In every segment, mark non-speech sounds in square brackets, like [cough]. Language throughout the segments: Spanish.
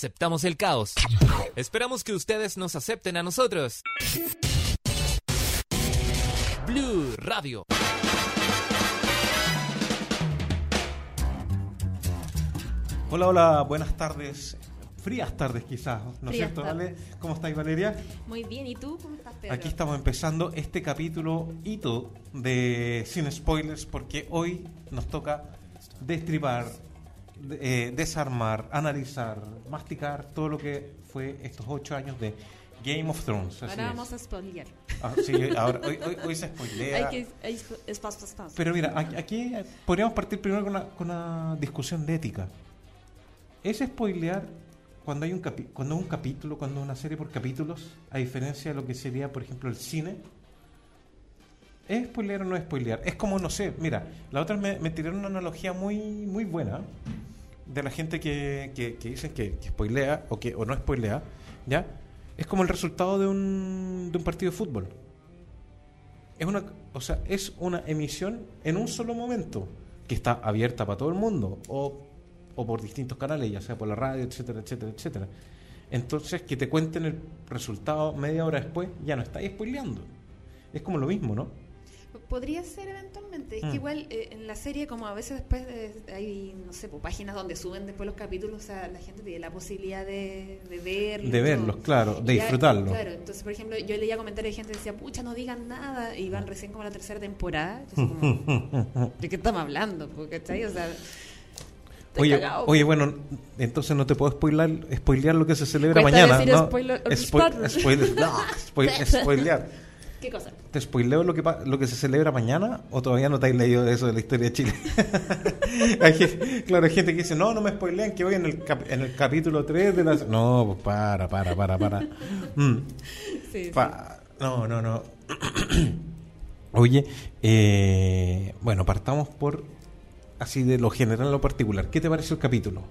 Aceptamos el caos. Esperamos que ustedes nos acepten a nosotros. Blue Radio. Hola, hola, buenas tardes. Frías tardes quizás, ¿no es cierto, tardes. Vale? ¿Cómo estáis, Valeria? Muy bien, ¿y tú cómo estás, Pedro? Aquí estamos empezando este capítulo hito de Sin Spoilers porque hoy nos toca destripar, de- eh, desarmar, analizar, masticar todo lo que fue estos ocho años de Game of Thrones. Ahora es. vamos a spoilear. Ah, sí, ahora, hoy, hoy- hoy se spoilea. Hay que... Hay, es paso, es paso. Pero mira, aquí- aquí podríamos partir primero con una, con una discusión de ética. ¿Es spoilear cuando hay un capi- cuando un capítulo, cuando una serie por capítulos, a diferencia de lo que sería, por ejemplo, el cine? ¿Es spoilear o no es spoilear? Es como, no sé, mira, la otra me, me tiraron una analogía muy, muy buena de la gente que, que, que dicen que, que spoilea o que o no spoilea, ¿ya? Es como el resultado de un, de un partido de fútbol. Es una, o sea, es una emisión en un solo momento que está abierta para todo el mundo o, o por distintos canales, ya sea por la radio, etcétera, etcétera, etcétera. Entonces, que te cuenten el resultado media hora después, ya no estáis spoileando. Es como lo mismo, ¿no? Podría ser eventualmente. Es Mm. que igual eh, en la serie, como a veces después eh, hay, no sé, pues, páginas donde suben después los capítulos, o sea, la gente tiene la posibilidad de, de verlos. De verlos, todo. claro, de disfrutarlos. Claro, entonces, por ejemplo, yo leía comentarios de gente que decía, pucha, no digan nada, y van recién como a la tercera temporada. Así como, [laughs] ¿De qué estamos hablando? Porque, ¿cachai? O sea, Oye, cagado. oye, bueno, entonces no te puedo spoiler, spoilear lo que se celebra Cuesta mañana, decir ¿no? spoiler- Spoil- spoiler. spoiler- no, [laughs] spoilear. ¿Qué cosa? ¿Te spoileo lo que, lo que se celebra mañana o todavía no te has leído eso de la historia de Chile? [laughs] hay gente, claro, hay gente que dice, no, no me spoilean que voy en el, cap- en el capítulo 3 de la... No, pues para, para, para, para. Mm, Sí, sí. pa- No, no, no. [clears throat] Oye, eh, bueno, partamos por así de lo general a lo particular. ¿Qué te pareció el capítulo?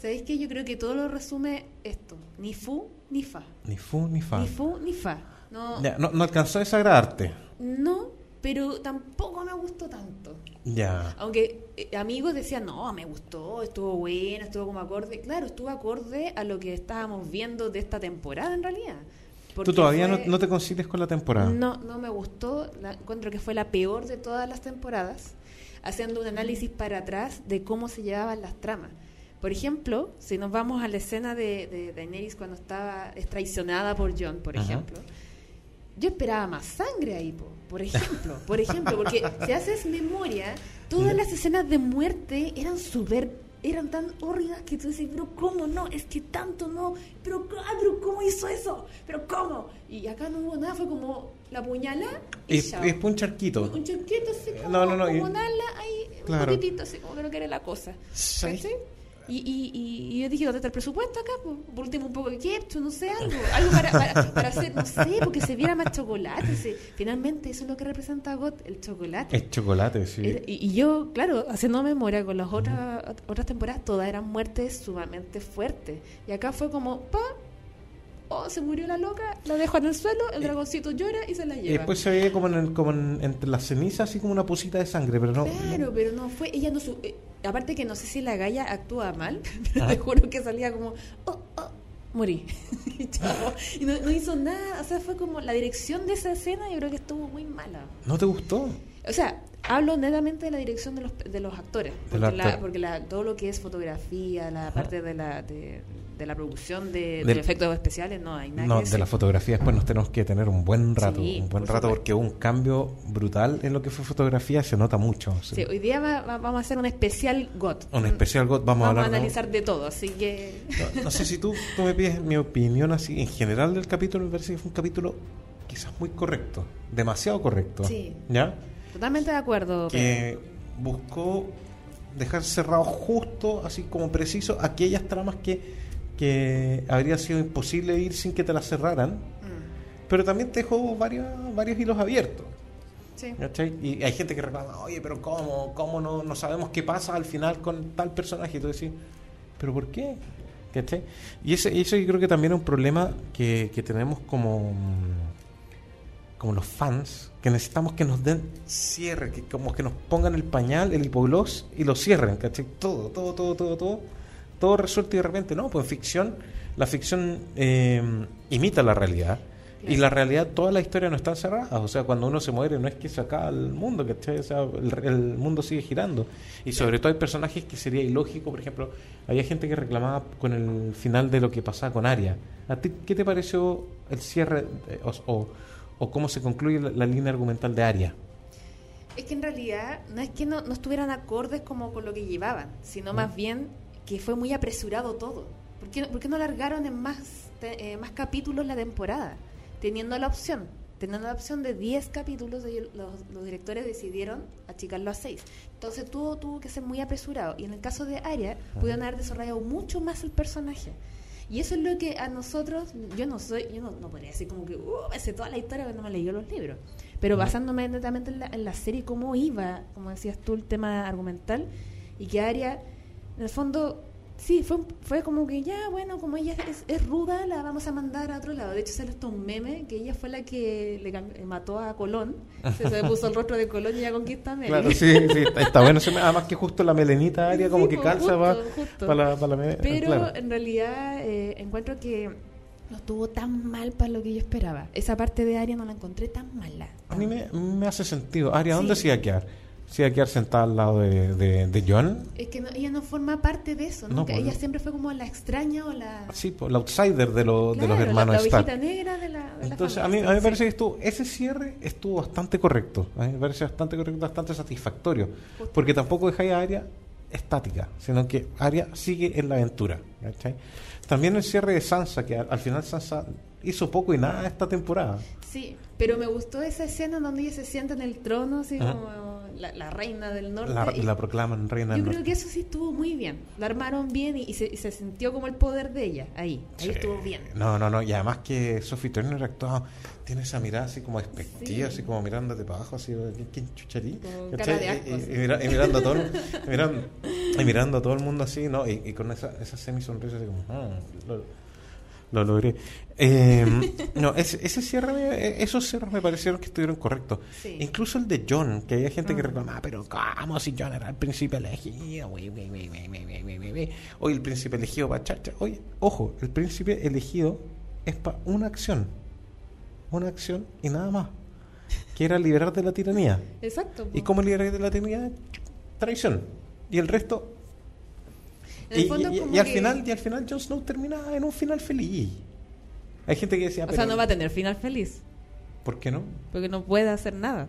¿Sabéis qué? Yo creo que todo lo resume esto. Ni fu, ni fa. Ni fu ni fa. Ni fu, ni fa. No, Ya, no, no alcanzó a desagradarte. no, pero tampoco me gustó tanto. Ya. Aunque eh, amigos decían, no, me gustó, estuvo bueno, estuvo como acorde. Claro, estuvo acorde a lo que estábamos viendo de esta temporada en realidad. Porque ¿Tú todavía fue- no, no te concilias con la temporada? No, no me gustó. La, encuentro que fue la peor de todas las temporadas, haciendo un análisis para atrás de cómo se llevaban las tramas. Por ejemplo, si nos vamos a la escena de, de Daenerys cuando estaba es traicionada por John, por Ajá. ejemplo, yo esperaba más sangre ahí, po, por ejemplo, por ejemplo, porque si haces memoria, todas las escenas de muerte eran súper eran tan horridas que tú dices, pero ¿cómo no? Es que tanto no, pero, ah, pero ¿cómo hizo eso? ¿Pero cómo? Y acá no hubo nada, fue como la puñala y Es, un charquito. un charquito así como, No, no, no, y- nala ahí, Claro. un poquitito así como que no quiere la cosa. ¿Cachai? Y, y, yo dije, ¿dónde está el presupuesto acá? po? Por último, un poco de ketchup, no sé, algo. Algo para, para, para [laughs] hacer, no sé, porque se viera más chocolate. se- finalmente, eso es lo que representa a GOT, el chocolate. Es chocolate, sí. Era- y, y yo, claro, haciendo memoria con las otras, otras temporadas, todas eran muertes sumamente fuertes. Y acá fue como, pa, oh, se murió la loca, la dejo en el suelo, el dragoncito llora y se la Y lleva. después se veía como, en el- como en- entre las cenizas, así como una pusita de sangre, pero no. Claro, pero no fue, ella no su- eh, aparte que no sé si la galla actúa mal, [laughs] pero Ah. te juro que salía como, oh, oh, morí. [laughs] y. Y no, no hizo nada, o sea, fue como la dirección de esa escena, yo creo que estuvo muy mala. ¿No te gustó? O sea, hablo netamente de la dirección de los, de los actores, porque, la- porque la- todo lo que es fotografía, la parte de la, de, de la producción de, de efectos especiales, no hay nada No, que de decir. la fotografía después nos tenemos que tener un buen rato. Sí, un buen por rato supuesto. porque hubo un cambio brutal en lo que fue fotografía, se nota mucho. sí. Sí, hoy día va- va- vamos a hacer un especial GOT. Un especial GOT, vamos, a hablar de- analizar de todo, así que... No, no sé si tú, tú me pides mi opinión así en general del capítulo, me parece que fue un capítulo quizás muy correcto, demasiado correcto. Sí. ¿Ya? Totalmente de acuerdo. Que buscó dejar cerrado justo, así como preciso, aquellas tramas que, que habría sido imposible ir sin que te las cerraran, Mm, pero también te dejó varios, varios hilos abiertos. sí. Y hay gente que reclama, oye, pero ¿cómo? ¿Cómo no, no sabemos qué pasa al final con tal personaje? Y tú decís, ¿pero por qué? ¿Cachai? Y ese, eso yo creo que también es un problema que, que tenemos como, como los fans, que necesitamos que nos den cierre, que como que nos pongan el pañal, el hipogloss y lo cierren, ¿cachai? Todo, todo, todo, todo, todo, todo resuelto y de repente, no, pues en ficción, la ficción eh, imita la realidad. Y la realidad, toda la historia no está cerrada. O sea, cuando uno se muere, no es que se acaba el mundo, que o sea, el, el, mundo sigue girando. Y sobre todo hay personajes que sería ilógico. Por ejemplo, había gente que reclamaba con el final de lo que pasaba con Aria. ¿A ti qué te pareció el cierre o, o, o, cómo se concluye la, la, línea argumental de Aria? Es que en realidad no es que no, no estuvieran acordes como con lo que llevaban, sino ¿Mm? más bien que fue muy apresurado todo. ¿Por qué, por qué no alargaron en más, eh, más capítulos la temporada? teniendo la opción, teniendo la opción de 10 capítulos, los, los, directores decidieron achicarlo a 6. Entonces tuvo, tuvo que ser muy apresurado. Y en el caso de Arya, pudieron haber desarrollado mucho más el personaje. Y eso es lo que a nosotros, yo no soy, yo no, no podría decir como que, uh, sé toda la historia porque no me leí los libros. Pero basándome netamente en la, en la serie, cómo iba, como decías tú, el tema argumental, y que Arya, en el fondo, Sí, fue, fue como que ya, bueno, como ella es, es, ruda, la vamos a mandar a otro lado. De hecho, sale esto un meme que ella fue la que le eh, mató a Colón. Se, se puso el rostro de Colón y ya conquista a Meli. Claro, sí, sí, está, está bueno. Además que justo la melenita área como que calza para, la, para la Pero claro. en realidad eh, encuentro que no estuvo tan mal para lo que yo esperaba. Esa parte de Aria no la encontré tan mala. A mí me, me hace sentido. Aria, ¿dónde sí. se iba a quedar? ¿Se iba a quedar sentada al lado de, de, de John? Es que no, ella no forma parte de eso, ¿no? No, pues, ella siempre fue como la extraña o la... Sí, pues, la outsider de, lo, claro, de los hermanos la, la Stark. negra de la, de Entonces, la a mí, familia, a mí me parece que estuvo, ese cierre estuvo bastante correcto. A mí me parece bastante correcto, bastante satisfactorio. Justo. Porque tampoco dejáis a Arya estática, sino que Arya sigue en la aventura. ¿cachai? También el cierre de Sansa, que al, al final Sansa hizo poco y nada esta temporada. Sí, pero me gustó esa escena donde ella se sienta en el trono, así Ajá. como la, la reina del norte. La, y la proclaman reina del yo creo norte. que eso sí estuvo muy bien. La armaron bien y, y se, y se sintió como el poder de ella. Ahí, ahí Sí. estuvo bien. No, no, no. Y además que Sophie Turner actuaba, tiene esa mirada así como despectiva, Sí. así como mirándote para abajo, así, ¿quién- ¿quién chucharí? Con ¿Cachai? cara de asco, Y- y, sí. y mira- y mirando a todo, [laughs] mirando, y mirando a todo el mundo así, ¿no? Y, y con esa, esa semi sonrisa así como, "Ah, lo logré. Em, [laughs] no, ese, ese cierre e, esos cierres me parecieron que estuvieron correctos. Incluso el de John, que había gente que ah. reclamaba, pero ¿cómo si John era el príncipe elegido? hoy el príncipe elegido para chacha. Oye, ojo, el príncipe elegido es para una acción. Una acción y nada más. Que era liberar de la tiranía. [laughs] Exacto. ¿Y cómo liberar de la tiranía? Traición. Y el resto, en el Y, fondo y- y como al que- final, y al final Jon Snow termina en un final feliz. Hay gente que decía, O pero, sea, no va a tener final feliz, ¿por qué no? porque no puede hacer nada.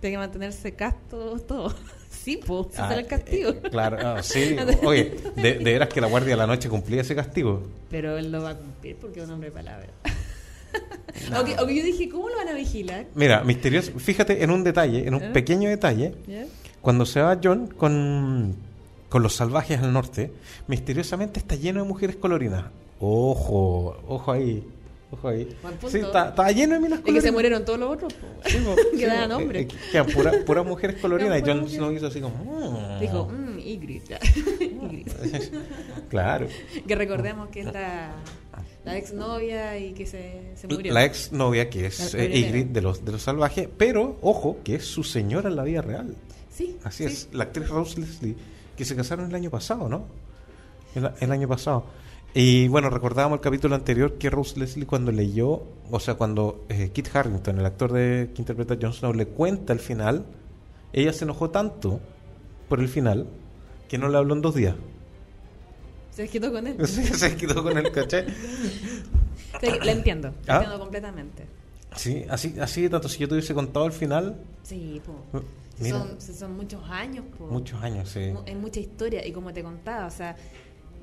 Tiene que mantenerse casto todo. [laughs] Sí, pues, ese Ah, el castigo. eh, claro, ah, sí. [laughs] Oye, de, de veras que la Guardia de la Noche cumplía ese castigo. Pero él lo va a cumplir porque es un hombre de palabra. [laughs] Aunque, aunque yo dije, ¿cómo lo van a vigilar? Mira, misterioso. Fíjate en un detalle, en un ¿Eh? pequeño detalle. Cuando se va John con, con los salvajes al norte, misteriosamente está lleno de mujeres colorinas. Ojo, ojo ahí. Ojo ahí. Sí, está lleno de minas Y que colorinas. se murieron todos los otros. po. Sí, po, [laughs] que sí, daban po, hombre. eh, eh, puras puras mujeres colorinas. Y John puras Snow hizo así como. "Mm". Dijo, mmm, Ygritte. [laughs] [laughs] Claro. que recordemos que es la, la exnovia y que se, se murió. La ex novia que es eh. Ygritte de los, de los salvajes, pero ojo, que es su señora en la vida real. Sí. Así sí. es, la actriz Rose Leslie, que se casaron el año pasado, ¿no? El, el año pasado. Y bueno, recordábamos el capítulo anterior que Rose Leslie cuando leyó, o sea, cuando eh, Kit Harrington, el actor de, que interpreta a Jon Snow, le cuenta el final, ella se enojó tanto por el final que no le habló en dos días. Se quedó con él. [laughs] se, se quedó con el caché. Sí, la entiendo. ¿Ah? entiendo completamente. Sí, así, así de tanto. Si yo te hubiese contado el final, Sí, po. Mira, Son, son muchos años, muchos años, sí. Hay mucha historia y como te contaba, o sea,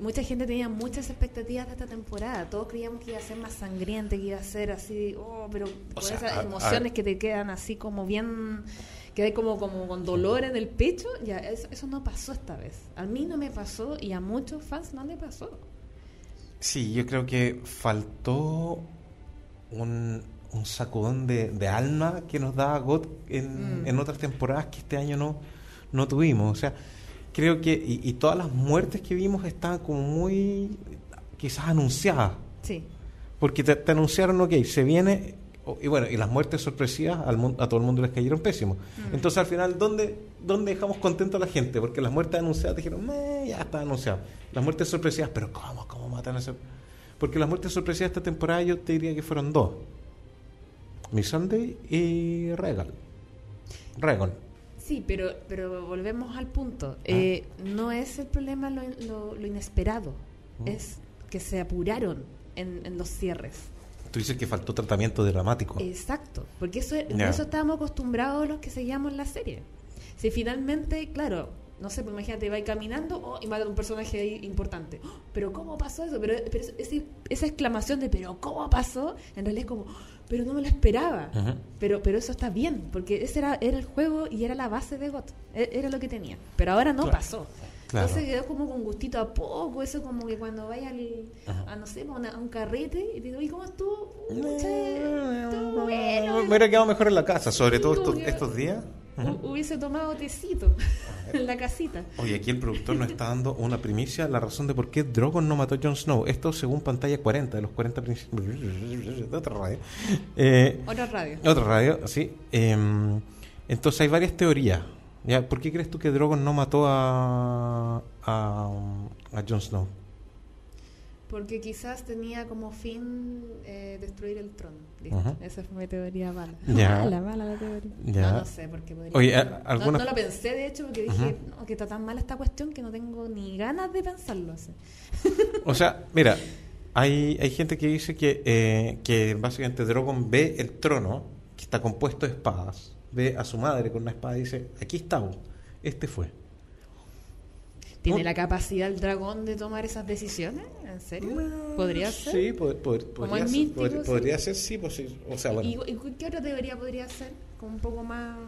mucha gente tenía muchas expectativas de esta temporada. Todos creíamos que iba a ser más sangriente, que iba a ser así, oh, pero con sea, esas a- a- emociones que te quedan así como bien, que hay como, como con dolor en el pecho, ya, eso, eso no pasó esta vez. A mí no me pasó y a muchos fans no le pasó. Sí, yo creo que faltó un, un sacudón de, de alma que nos daba God en, Mm. en otras temporadas que este año no, no tuvimos. O sea, creo que, y, y todas las muertes que vimos estaban como muy quizás anunciadas. Sí. Porque te, te anunciaron, ok, se viene, y bueno, y las muertes sorpresivas al a todo el mundo les cayeron pésimos. Mm. Entonces al final, ¿dónde, ¿dónde dejamos contento a la gente? Porque las muertes anunciadas dijeron, "Meh", ya está anunciado. Las muertes sorpresivas, pero ¿cómo? ¿Cómo matan a ese? Porque las muertes sorpresivas de esta temporada yo te diría que fueron dos. Missandei y Regal. Regon. Sí, pero, pero volvemos al punto. Ah. Eh, no es el problema lo, lo- lo inesperado, Mm. es que se apuraron en, en los cierres. Tú dices que faltó tratamiento dramático. Exacto, porque eso, Ya. eso estábamos acostumbrados los que seguíamos la serie. Si finalmente, claro, no sé, pues imagínate, va caminando oh, y mata a un personaje ahí importante. ¡Oh! pero ¿cómo pasó eso? Pero, pero ese- esa exclamación de ¿pero cómo pasó? En realidad es como, "Oh, pero no me lo esperaba. Pero, pero eso está bien, porque ese era, era el juego y era la base de GOT. E- Era lo que tenía. Pero ahora no Claro. pasó. Claro. Entonces quedó como con gustito a poco, eso como que cuando vaya al, a, no sé, a, una- a un carrete y te digo, ¿y cómo estuvo? Pucha, Eh, estuvo bueno. Me hubiera quedado mejor en la casa, sobre todo estos, estos días. Hu- Hubiese tomado tecito [laughs] en la casita. Oye, aquí el productor nos está dando una primicia, la razón de por qué Drogon no mató a Jon Snow. Esto según pantalla 40, de los 40 principios. [laughs] De otra radio. Eh, Otra radio. otra radio, sí. Em, entonces hay varias teorías. ¿ya? ¿Por qué crees tú que Drogon no mató a, a, a Jon Snow? Porque quizás tenía como fin eh, destruir el trono. Listo. Esa fue mi teoría mala. [laughs] Ya. Mala, mala la teoría. Ya. No, no sé por qué podría Oye, No- alguna- no, lo pensé, de hecho, porque dije no, que está tan mala esta cuestión que no tengo ni ganas de pensarlo así. O sea, [laughs] mira, hay, hay gente que dice que, eh, que básicamente Drogon ve el trono, que está compuesto de espadas, ve a su madre con una espada y dice, aquí está, vos, este fue. ¿Tiene la capacidad el dragón de tomar esas decisiones? ¿En serio? ¿Podría ser? Sí, pod- pod- Como podría, es ser, místico, podría, sí. podría ser, sí, pues sí. O sea, bueno, ¿Y, y qué otra teoría podría ser? Como un poco más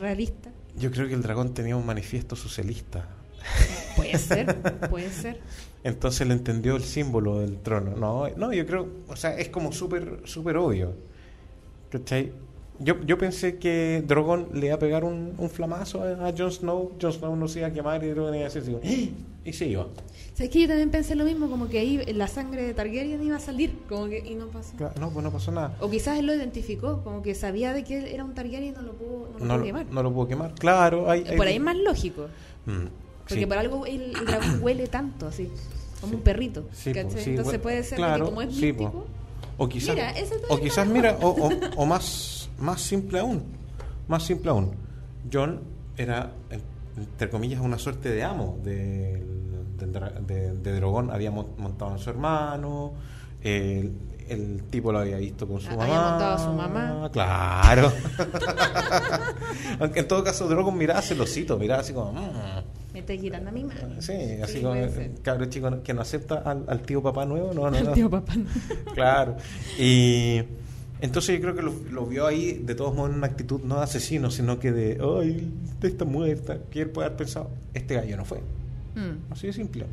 realista. yo creo que el dragón tenía un manifiesto socialista. [laughs] Puede ser, puede ser. Entonces él entendió el símbolo del trono. No, no yo creo, o sea, es como súper súper obvio. ¿Cachai? Yo, yo pensé que Drogon le iba a pegar un, un flamazo a, a Jon Snow, Jon Snow no se iba a quemar y Drogon iba a como, "¡Ah!", y se iba. ¿Sabes que yo también pensé lo mismo? Como que ahí la sangre de Targaryen iba a salir, como que, y no pasó. Claro, No, pues no pasó nada. O quizás él lo identificó, como que sabía de que él era un Targaryen y no lo pudo, no lo No, pudo lo- quemar. no lo pudo quemar. Claro, hay, hay- Por ahí es más lógico, Mm, porque sí. por algo el, el dragón [coughs] huele tanto, así, como un perrito. Sí, ¿cachai? pues, sí, Entonces puede ser claro, que como es pues. místico, O quizás, Mira, o quizás mira, o, o- [laughs] o más, más simple aún, más simple aún. John era, en- entre comillas, una suerte de amo del, de, de Drogon. Había mon- montado a su hermano, el, el tipo lo había visto con su mamá. había montado a su mamá. Claro. [laughs] Aunque en todo caso Drogon miraba celosito, miraba así como... "Mm". me está quitando a mi madre. Sí, así Sí, como puede ser. cabro chico que no acepta al, al tío papá nuevo, no, no, El no. tío papá. Claro. Y entonces yo creo que lo, lo vio ahí de todos modos en una actitud no de asesino, sino que de, ay, usted está muerta. Que él puede haber pensado, este gallo no fue. Mm, Así de simple.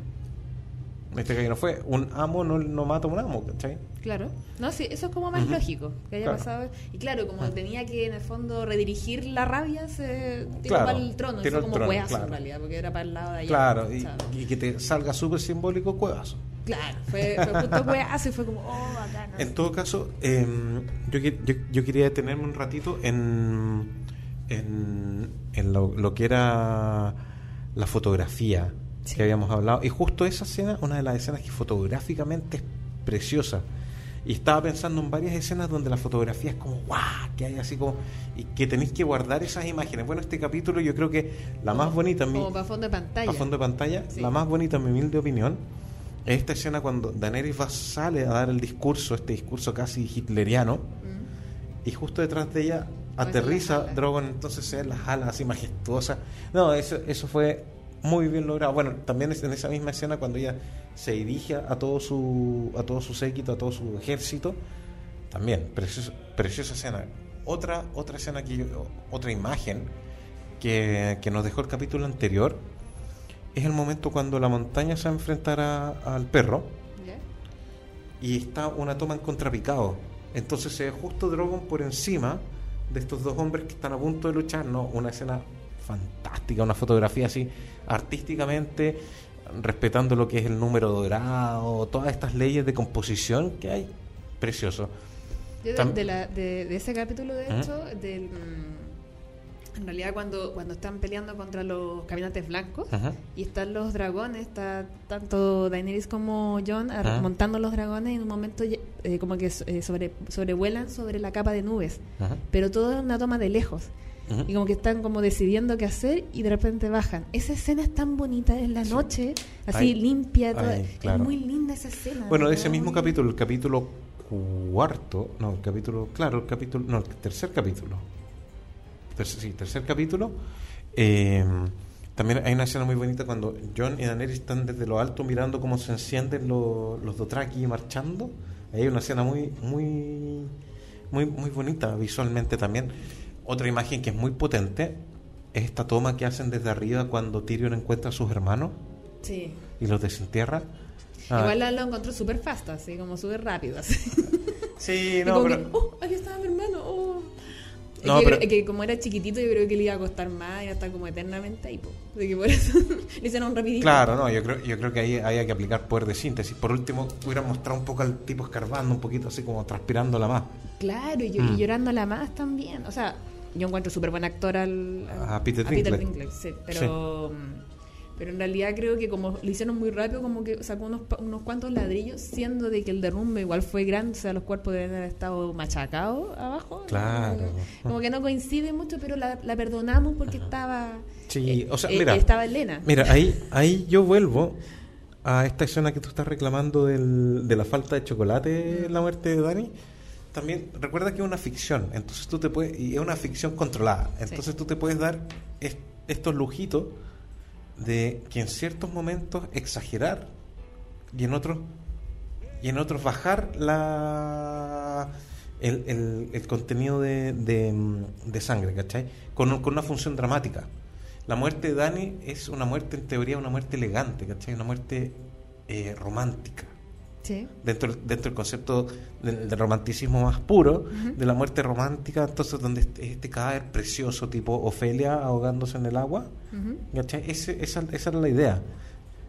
Este gallo no fue. Un amo no, no mata a un amo, ¿cachai? claro. No, sí, eso es como más lógico que haya Claro. pasado. Y claro, como tenía que en el fondo redirigir la rabia, se tiró Claro, para el trono. tiró como trono, claro. en realidad, porque era para el lado de allá. Claro, y que te salga súper simbólico cuevazo. Claro, fue, fue y fue como, oh, bacán. En todo caso, eh, yo, yo, yo quería detenerme un ratito en, en, en lo, lo que era la fotografía Sí. que habíamos hablado. Y justo esa escena, una de las escenas que fotográficamente es preciosa. Y estaba pensando en varias escenas donde la fotografía es como, guau, que hay así como, y que tenéis que guardar esas imágenes. Bueno, este capítulo yo creo que la más bonita en mi, Como para fondo de pantalla. a fondo de pantalla, Sí. la más bonita en mi humilde opinión, esta escena cuando Daenerys va, sale a dar el discurso, este discurso casi hitleriano, Mm. y justo detrás de ella las aterriza. Drogon, entonces se las alas así majestuosas. No, eso, eso fue muy bien logrado. Bueno, también en esa misma escena cuando ella se dirige a todo su a todo su séquito, a todo su ejército, también preciosa, preciosa escena. Otra otra escena que yo- otra imagen que, que nos dejó el capítulo anterior es el momento cuando la montaña se va a enfrentar a- al perro y está una toma en contrapicado. Entonces se ve justo Drogon por encima de estos dos hombres que están a punto de luchar. No, una escena fantástica, una fotografía así artísticamente, respetando lo que es el número dorado, todas estas leyes de composición que hay. Precioso. Yo de, de la- de- de ese capítulo, de Ujú. hecho, del, mm, En realidad cuando, cuando están peleando contra los caminantes blancos Ajá. y están los dragones, está tanto Daenerys como Ajá. montando los dragones y en un momento eh, como que eh, sobre, sobrevuelan sobre la capa de nubes, Ajá. pero todo es una toma de lejos. Y como que están como decidiendo qué hacer y de repente bajan. Esa escena es tan bonita en la noche, así Ay, limpia, toda- ay, claro. es muy linda esa escena. Bueno, ese mismo capítulo, el capítulo cuarto, no, el capítulo, claro, el capítulo, no, el tercer capítulo. Tercer, sí, tercer capítulo. eh, también hay una escena muy bonita cuando John y Daenerys están desde lo alto mirando cómo se encienden los, los Dothraki marchando. Ahí hay una escena muy, muy, muy, muy bonita visualmente también. Otra imagen que es muy potente es esta toma que hacen desde arriba cuando Tyrion encuentra a sus hermanos Sí. y los desentierra. Ah, Igual la- lo encontró súper fast, así como súper rápido. Así. Sí, [laughs] no, pero... que, oh, aquí estaba mi hermano. No, que, pero- que como era chiquitito, yo creo que le iba a costar más y hasta como eternamente ahí. Así que por eso [laughs] le hicieron rapidito. Claro, no, yo creo, yo creo que ahí hay que aplicar poder de síntesis. Por último, hubiera mostrado un poco al tipo escarbando, un poquito así como transpirándola más. Claro, y, Mm. y llorándola más también. O sea, yo encuentro súper buen actor al, al- A Peter Dinklage. Dinklage, sí, pero, mm, pero en realidad creo que como lo hicieron muy rápido, como que sacó unos, unos cuantos ladrillos, siendo de que el derrumbe igual fue grande, o sea, los cuerpos deben haber estado machacados abajo. Claro. Como que, como que no coincide mucho, pero la, la perdonamos porque estaba... Sí, eh, o sea, eh, mira. estaba Elena. Mira, ahí, ahí yo vuelvo a esta escena que tú estás reclamando del, de la falta de chocolate en la muerte de Dani. También recuerda que es una ficción, entonces tú te puedes, y es una ficción controlada, entonces Sí. tú te puedes dar est- estos lujitos de que en ciertos momentos exagerar y en otros y en otros bajar la el, el- contenido de, mm, de sangre, ¿cachai? Con, con una función dramática. La muerte de Dani es una muerte, en teoría, una muerte elegante, ¿cachai? Una muerte eh, romántica. Sí. Dentro, dentro del concepto del, del romanticismo más puro, de la muerte romántica, entonces donde este, este cadáver precioso tipo Ofelia ahogándose en el agua. Ese- esa, esa era la idea.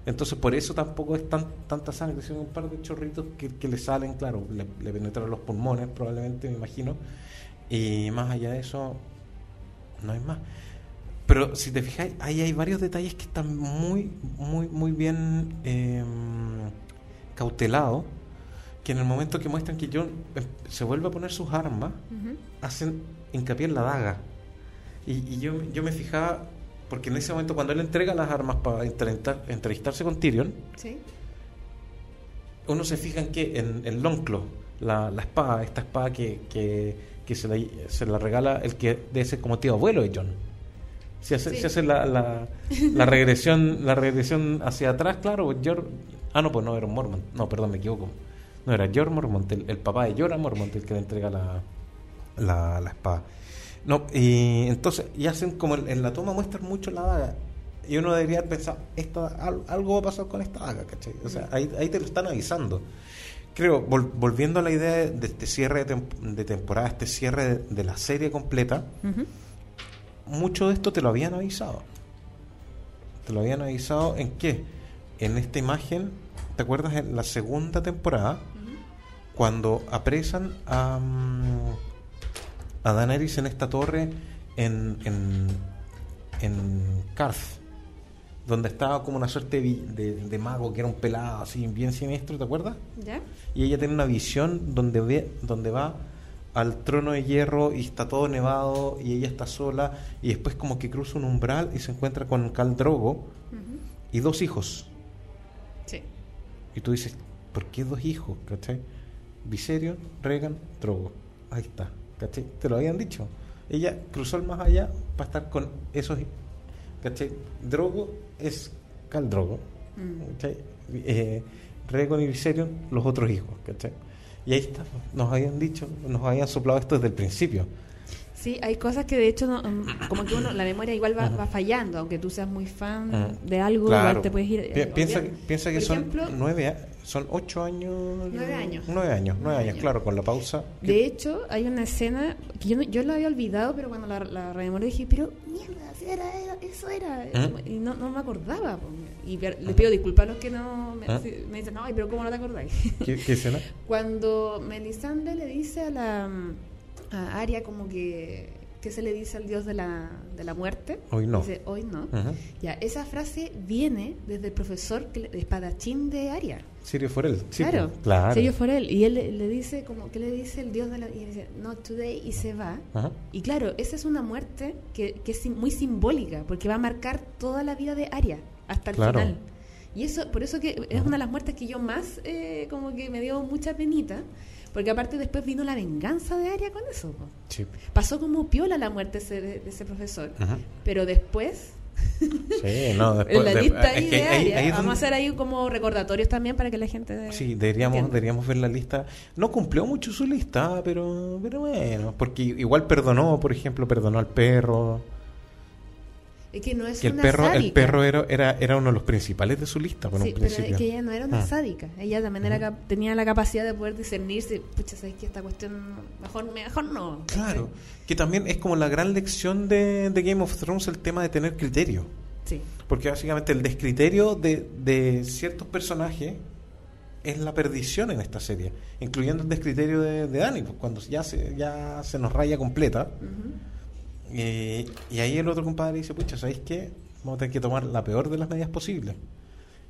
Entonces, por eso tampoco es tan, tanta sangre, sino un par de chorritos que, que le salen, claro, le, le penetran los pulmones, probablemente, me imagino. Y más allá de eso, no hay más. Pero si te fijáis, ahí hay varios detalles que están muy, muy, muy bien eh, cautelados. Que en el momento que muestran que John eh, se vuelve a poner sus armas, hacen hincapié en la daga. Y, y yo, yo me fijaba, porque en ese momento cuando él entrega las armas para entrevistar- entrevistarse con Tyrion, Sí. uno se fija en que en el lonclo, la, la espada, esta espada que, que, que se, la, se la regala el que debe ser como tío abuelo de John. Si hace, Sí. si hace la, la, [laughs] regresión la regresión hacia atrás, claro, Yor, ah no, pues no era Mormont, no, perdón, me equivoco. No era Yor Mormont, el, el papá de Jorah Mormont el que le entrega la, la, la espada. No, y entonces, y hacen como en, en la toma muestran mucho la daga. Y uno debería pensar, esta, al- algo va a pasar con esta daga, ¿cachai? O sea, ahí, ahí te lo están avisando. Creo, vol- volviendo a la idea de, este cierre de, de temporada, este cierre de, de la serie completa, Ujú. mucho de esto te lo habían avisado. Te lo habían avisado en qué? En esta imagen, ¿te acuerdas en la segunda temporada? Cuando apresan a, mm, a Daenerys en esta torre en, en, en Karth, donde estaba como una suerte de, de- de mago que era un pelado así bien siniestro, ¿te acuerdas? ¿Ya? Y ella tiene una visión donde ve, donde va al trono de hierro y está todo nevado y ella está sola y después como que cruza un umbral y se encuentra con Khal Drogo Ujú. y dos hijos. Y tú dices, ¿por qué dos hijos? ¿Cachai? Viserion, Regan, Drogo. Ahí está, ¿cachai? Te lo habían dicho. Ella cruzó el más allá para estar con esos. ¿cachai? Drogo es Cal Drogo. Mm. ¿cachai? Eh, Regan y Viserion, los otros hijos, ¿cachai? Y ahí está, nos habían dicho, nos habían soplado esto desde el principio. Sí, hay cosas que de hecho, no, mm, como que uno, la memoria igual va, va fallando, aunque tú seas muy fan de algo, Claro. igual te puedes ir. Pi- eh, piensa, olvidando. piensa que Por son ejemplo, nueve, a- son ocho años. Nueve años. Nueve años, nueve Nueve años, años. claro, con la pausa. que- De hecho, hay una escena que yo, no- yo la había olvidado, pero cuando la, la rememoré dije, pero mierda, era, era- eso era. ¿Mm? Y no, no me acordaba. Y les pido disculpas a los que no me, ¿Mm? si- me dicen, ay, pero ¿cómo no te acordáis? ¿Qué, qué escena? [laughs] Cuando Melisandre le dice a la a Aria como que ¿qué se le dice al dios de la, de la muerte? Hoy no. Dice, hoy no. Ujú. Ya, esa frase viene desde el profesor que espadachín de Aria. Sirio Forel. sí, claro, pues, claro. Sergio Forel. Y él le, le dice, como, ¿qué le dice el dios de la... Y él dice, not today, y se va. Ajá. Y claro, esa es una muerte que, que es muy simbólica, porque va a marcar toda la vida de Aria hasta el Claro. final. Y eso, por eso que es una de las muertes que yo más, eh, como que me dio mucha penita, porque aparte después vino la venganza de Aria con eso. Sí. Pasó como piola la muerte ese- de, de ese profesor, Ajá. pero después, [laughs] Sí, no, después en la de- lista ahí es que de Aria, ahí vamos a hacer ahí como recordatorios también para que la gente... Sí, deberíamos, deberíamos ver la lista. No cumplió mucho su lista, pero, pero bueno, porque igual perdonó, por ejemplo, perdonó al perro. Es que no es Que el una perro, el sádica. perro era, era, era uno de los principales de su lista por Sí, un pero principio. es que ella no era una Ah. sádica. Ella también era tenía la capacidad de poder discernirse. Pucha, ¿sabes que Esta cuestión mejor, mejor no. Claro, que también es como la gran lección de, de Game of Thrones el tema de tener criterio. Sí. Porque básicamente el descriterio de, de ciertos personajes es la perdición en esta serie, incluyendo el descriterio de, de Dani, pues, cuando ya se, ya se nos raya completa. Y ahí el otro compadre dice, pucha, ¿sabéis qué? Vamos a tener que tomar la peor de las medidas posibles.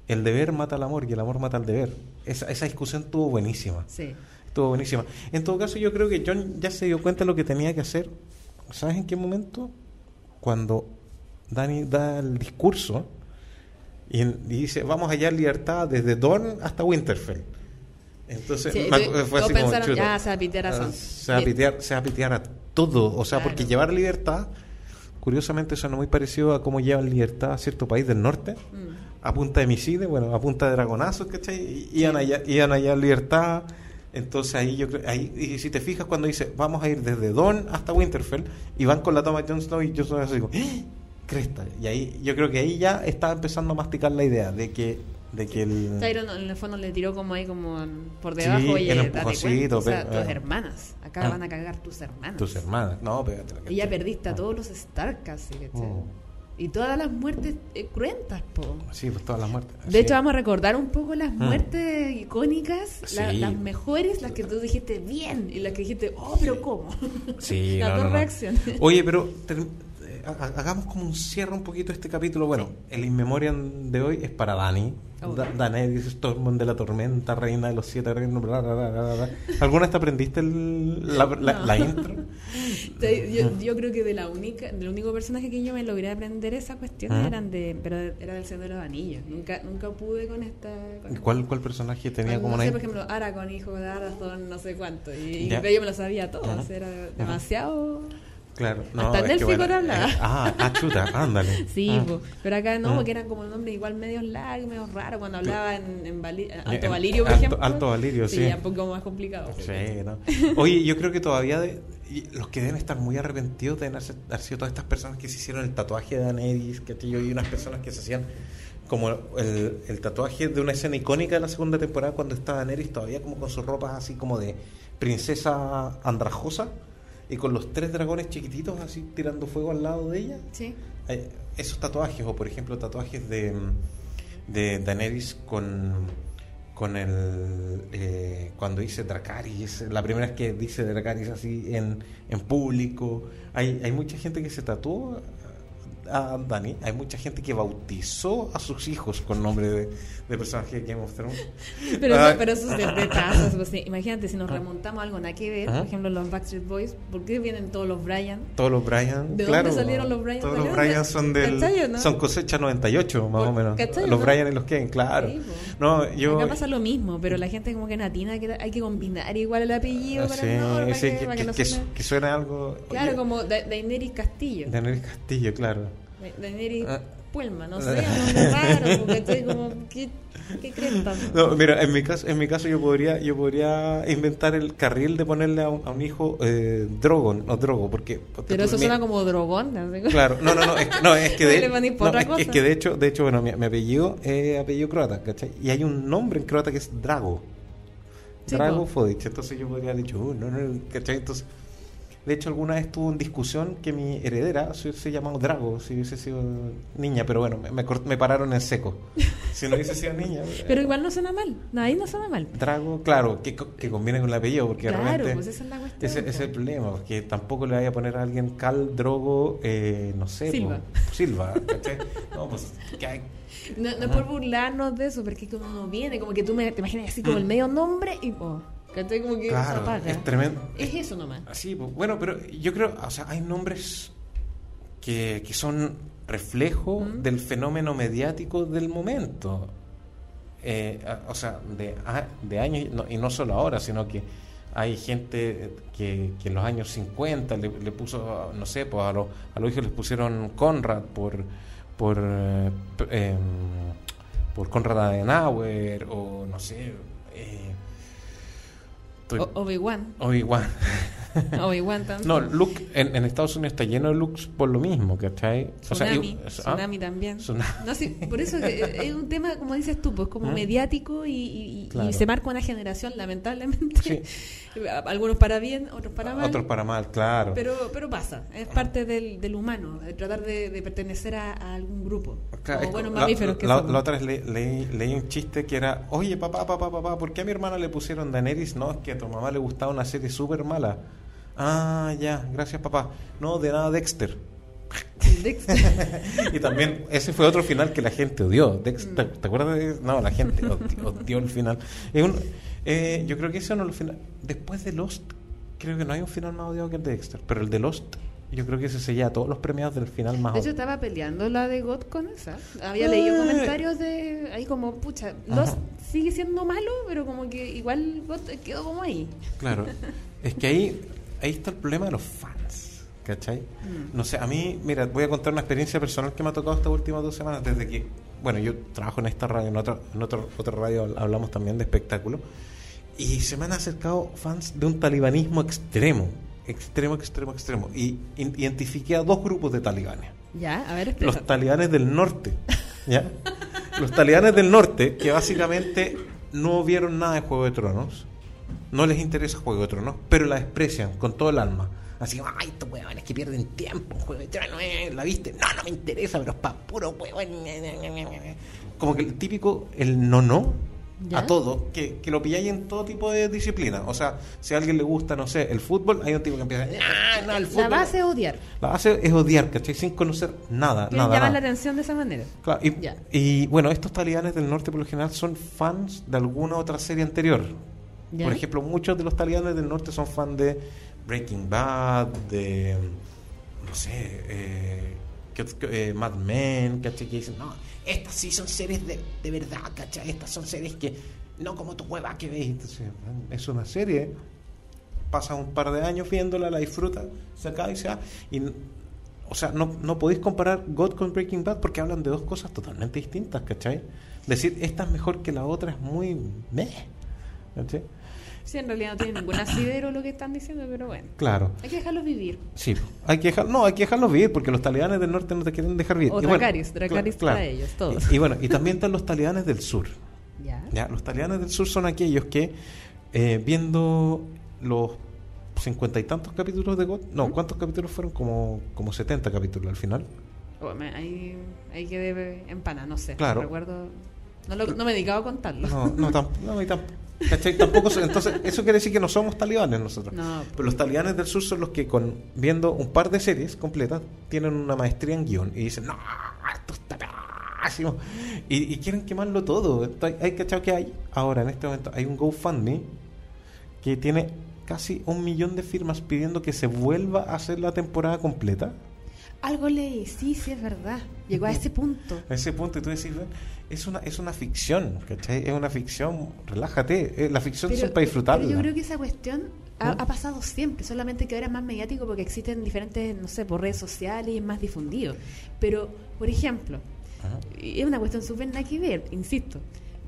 El deber mata al amor y el amor mata al deber. Esa, esa discusión estuvo buenísima. Sí. Estuvo buenísima. En todo caso, yo creo que John ya se dio cuenta de lo que tenía que hacer. ¿Sabes en qué momento? Cuando Dani da el discurso y, y dice, vamos a hallar libertad desde Dorn hasta Winterfell. Entonces, Sí, me fue así como, pensaron, chuta, ya, se va a pitear a ah. Se va a pitear, se va a pitear a todo. O sea, Claro. porque llevar libertad, curiosamente suena muy parecido a cómo llevan libertad a cierto país del norte Mm. a punta de misiles, bueno, a punta de dragonazos, ¿cachai? Y- Iban allá, iban allá en libertad. Entonces ahí yo creo, ahí, y si te fijas cuando dice, vamos a ir desde Dawn hasta Winterfell, y van con la toma de Jon Snow y yo soy así como, ¡Ah! cresta. Y ahí yo creo que ahí ya está empezando a masticar la idea de que, de que el... Tyron en el fondo le tiró como ahí como por Sí, debajo oye, el date o sea, tus hermanas acá Ah. van a cagar tus hermanas tus hermanas, no, pégate la y ya perdiste a Ah. todos los Stark casi. Mm. y todas las muertes eh, cruentas po Sí, pues todas las muertes. de Sí. hecho vamos a recordar un poco las Mm. muertes icónicas la- Sí. las mejores las que tú dijiste bien y las que dijiste oh pero cómo [laughs] Sí, las no, dos no, no. reacciones Oye, pero ter- eh, ha- hagamos como un cierre un poquito este capítulo. Bueno, el In Memoriam de hoy es para Dani. Oh. Da- Daenerys, Stormont de la Tormenta, Reina de los Siete Reinos, bla, bla, bla, bla. ¿Alguna vez te aprendiste el- la, la- No. la [laughs] intro? Yo, yo creo que de la única del único personaje que yo me logré aprender esa cuestión Ajá. eran de pero era del Señor de los Anillos nunca nunca pude con esta con ¿Cuál, ¿Cuál personaje tenía no como sé, una por ejemplo Aragorn hijo de Arathorn no sé cuánto y, y yo me lo sabía todo Ajá. o sea, era demasiado Claro, Hasta que Nelfi con hablaba. eh, ah, ah, chuta, ándale. [laughs] sí Ah. po. pero acá no Ah. porque eran como nombres igual medios largos medios raros cuando hablaba en, en Vali- Eh, Alto en- Valirio por Alto- ejemplo Alto Valirio, sí. sí un poco más complicado Sí, ¿no? Oye, yo creo que todavía de- y los que deben estar muy arrepentidos deben haber sido todas estas personas que se hicieron el tatuaje de Daenerys, que yo vi unas personas que se hacían como el, el tatuaje de una escena icónica de la segunda temporada cuando está Daenerys todavía como con sus ropas así como de princesa andrajosa y con los tres dragones chiquititos así tirando fuego al lado de ella. sí Eh, esos tatuajes, o por ejemplo tatuajes de, de Daenerys con, con el. eh, cuando dice Dracarys, la primera vez que dice Dracarys así en, en público. Hay, hay mucha gente que se tatuó a Dani, hay mucha gente que bautizó a sus hijos con nombre de, de personaje de Game of Thrones. [laughs] Pero, Ah, pero eso es de, de tazas, pues. Imagínate, si nos remontamos a algo nada que ver, Ajá. por ejemplo, los Backstreet Boys, ¿por qué vienen todos los Brian? Todos los Brian. ¿De claro, dónde salieron los Brian? Todos los ¿Salieron Brian de- son del. ¿Cachai o no? Son cosecha 98, más o menos. ¿cachai o Los no? Brian y los Ken, claro. Sí, po. no, yo. Acá pasa lo mismo, pero la gente como que natina que hay que combinar igual el apellido Ah, para, sí, no, sí, para que que- que suene- su- que suena algo. Claro, oye, como Da- Daenerys Castillo. Daenerys Castillo, claro. Da- Daenerys Ah. Puelma, no sé, raro, porque estoy como, ¿qué, qué cresta? No, mira, en mi caso, en mi caso yo podría, yo podría inventar el carril de ponerle a un, a un hijo eh, Drogon o Drogo, porque. Pero eso mi- suena como drogón, como- Claro, no, no, no, es, no, es que [laughs] No de, no, es, es que de hecho, de hecho, bueno, mi, mi apellido es apellido croata, ¿cachai? Y hay un nombre en croata que es Drago. Drago. Fodic. Entonces yo podría haber dicho, uh, no, no, ¿cachai? Entonces, De hecho, alguna vez tuvo en discusión que mi heredera se hubiese llamado Drago si hubiese sido niña, pero bueno, me, me, cort- me pararon en seco. Si no hubiese sido niña. [laughs] Pero igual no suena mal. No, ahí no suena mal. Drago, claro, que, que conviene con el apellido, porque Claro, realmente pues esa es la cuestión, ese, ese es el problema, porque tampoco le vaya a poner a alguien Cal, Drogo, eh, no sé, Silva. po, Silva, ¿cachai? No, pues, que No, no es por burlarnos de eso, porque como uno viene, como que tú me, te imaginas así como el medio nombre y. Oh, ¿Cachai? Como que se claro, apaga. es tremendo. Es eso nomás. Así, pues, bueno, pero yo creo, o sea, hay nombres que, que son reflejo Mm. del fenómeno mediático del momento. Eh, o sea, de, de años, y no- y no solo ahora, sino que hay gente que, que en los años 50 le, le puso, no sé, pues a, los a los hijos les pusieron Conrad por por eh, em, por Conrad Adenauer o no sé eh, Obi-Wan. Obi-Wan. [laughs] [laughs] Obi-Wan también. No, Luke en, en Estados Unidos está lleno de looks por lo mismo, ¿cachai? O sea, Tsunami, y- ah, tsunami también. Tsunami. No, sí, por eso que es un tema, como dices tú, pues como ¿Mm? mediático y, y- y Claro. se marca una generación, lamentablemente. Sí. [laughs] Algunos para bien, otros para mal. Otros para mal, claro. Pero, pero pasa, es parte del, del humano, de tratar de, de pertenecer a, a algún grupo. Claro, Como buenos la- mamíferos que la, la otra vez le- leí, leí un chiste que era, oye papá, papá, papá, ¿por qué a mi hermana le pusieron Daenerys? No, es que a tu mamá le gustaba una serie súper mala. Ah, ya, gracias papá. No, de nada Dexter. Dexter. [laughs] y también ese fue otro final que la gente odió. Dexter, ¿Te acuerdas de No, la gente odió, odió el final. Un- eh, yo creo que ese no es el final. Después de Lost, creo que no hay un final más odiado que el de Dexter. Pero el de Lost, yo creo que se sella a todos los premiados del final más De hecho, estaba peleando la de God con esa. Había leído Eh. comentarios de ahí como, pucha, Lost Ajá. sigue siendo malo, pero como que igual God quedó como ahí. Claro. Es que ahí, ahí está el problema de los fans. ¿Cachai? Mm. No sé, a mí, mira, voy a contar una experiencia personal que me ha tocado estas últimas dos semanas desde que, bueno, yo trabajo en esta radio, en otra, en otra, otra radio hablamos también de espectáculo, y se me han acercado fans de un talibanismo extremo, extremo, extremo, extremo, y identifiqué a dos grupos de talibanes. Ya, a ver, Los talibanes del norte, ¿ya? [laughs] Los talibanes del norte que básicamente no vieron nada de Juego de Tronos, no les interesa Juego de Tronos, pero la desprecian con todo el alma. Así, ay, estos huevones que pierden tiempo Juego de Tronos, eh, ¿la viste? No, no me interesa, pero es para puro huevón. Como que el típico, el no-no ¿Ya? a todo, que, que lo pilláis en todo tipo de disciplina. O sea, si a alguien le gusta, no sé, el fútbol, hay un tipo que empieza, ah, no, el fútbol. La base es odiar. La base es odiar, ¿cachai? Sin conocer nada, nada. llamar la atención de esa manera. Claro, y, bueno, estos talibanes del norte por lo general son fans de alguna otra serie anterior. Por ejemplo, muchos de los talibanes del norte son fans de Breaking Bad, de, no sé, eh, eh, Mad Men, ¿cachai? Que dicen, no, estas sí son series de, de verdad, ¿cachai? Estas son series que, no como tu hueva que ves. Entonces, es una serie, pasa un par de años viéndola, la disfruta, se acaba y se va. Y, o sea, no, no podéis comparar God con Breaking Bad porque hablan de dos cosas totalmente distintas, ¿cachai? Decir, esta es mejor que la otra es muy meh, ¿cachai? Sí, en realidad no tiene ningún asidero lo que están diciendo, pero bueno. Claro. Hay que dejarlos vivir. Sí, hay que dejar, no, hay que dejarlos vivir porque los talibanes del norte no te quieren dejar vivir. O Y bueno, cla- para ellos, todos. Y, y bueno, y también están los talibanes del sur. Ya. ¿ya? Los talibanes del sur son aquellos que, eh, viendo los cincuenta y tantos capítulos de God, no, ¿cuántos capítulos fueron? Como, como 70 capítulos al final. Oh, me- ahí, ahí quedé empana, no sé. Claro. No recuerdo. No, lo- no me he dedicado a contarlo. No, no, tam- no, y tam- ¿cachai? Tampoco, entonces, eso quiere decir que no somos talibanes nosotros. No. Pero los talibanes del sur son los que, con viendo un par de series completas, tienen una maestría en guion y dicen, no, esto está pésimo. Y, y quieren quemarlo todo. Hay, hay cachado que hay, ahora en este momento, hay un GoFundMe que tiene casi un millón de firmas pidiendo que se vuelva a hacer la temporada completa. Algo leí, sí, sí, es verdad. Llegó a ese punto. A ese punto y tú decís, "Ven, es una, es una ficción, ¿cachai? Es una ficción, relájate, eh, la ficción es para disfrutarla. pero yo creo que esa cuestión ha, ¿Mm? ha pasado siempre, solamente que ahora es más mediático porque existen diferentes, no sé, por redes sociales y es más difundido. Pero, por ejemplo, Ajá. es una cuestión súper nada que ver, insisto.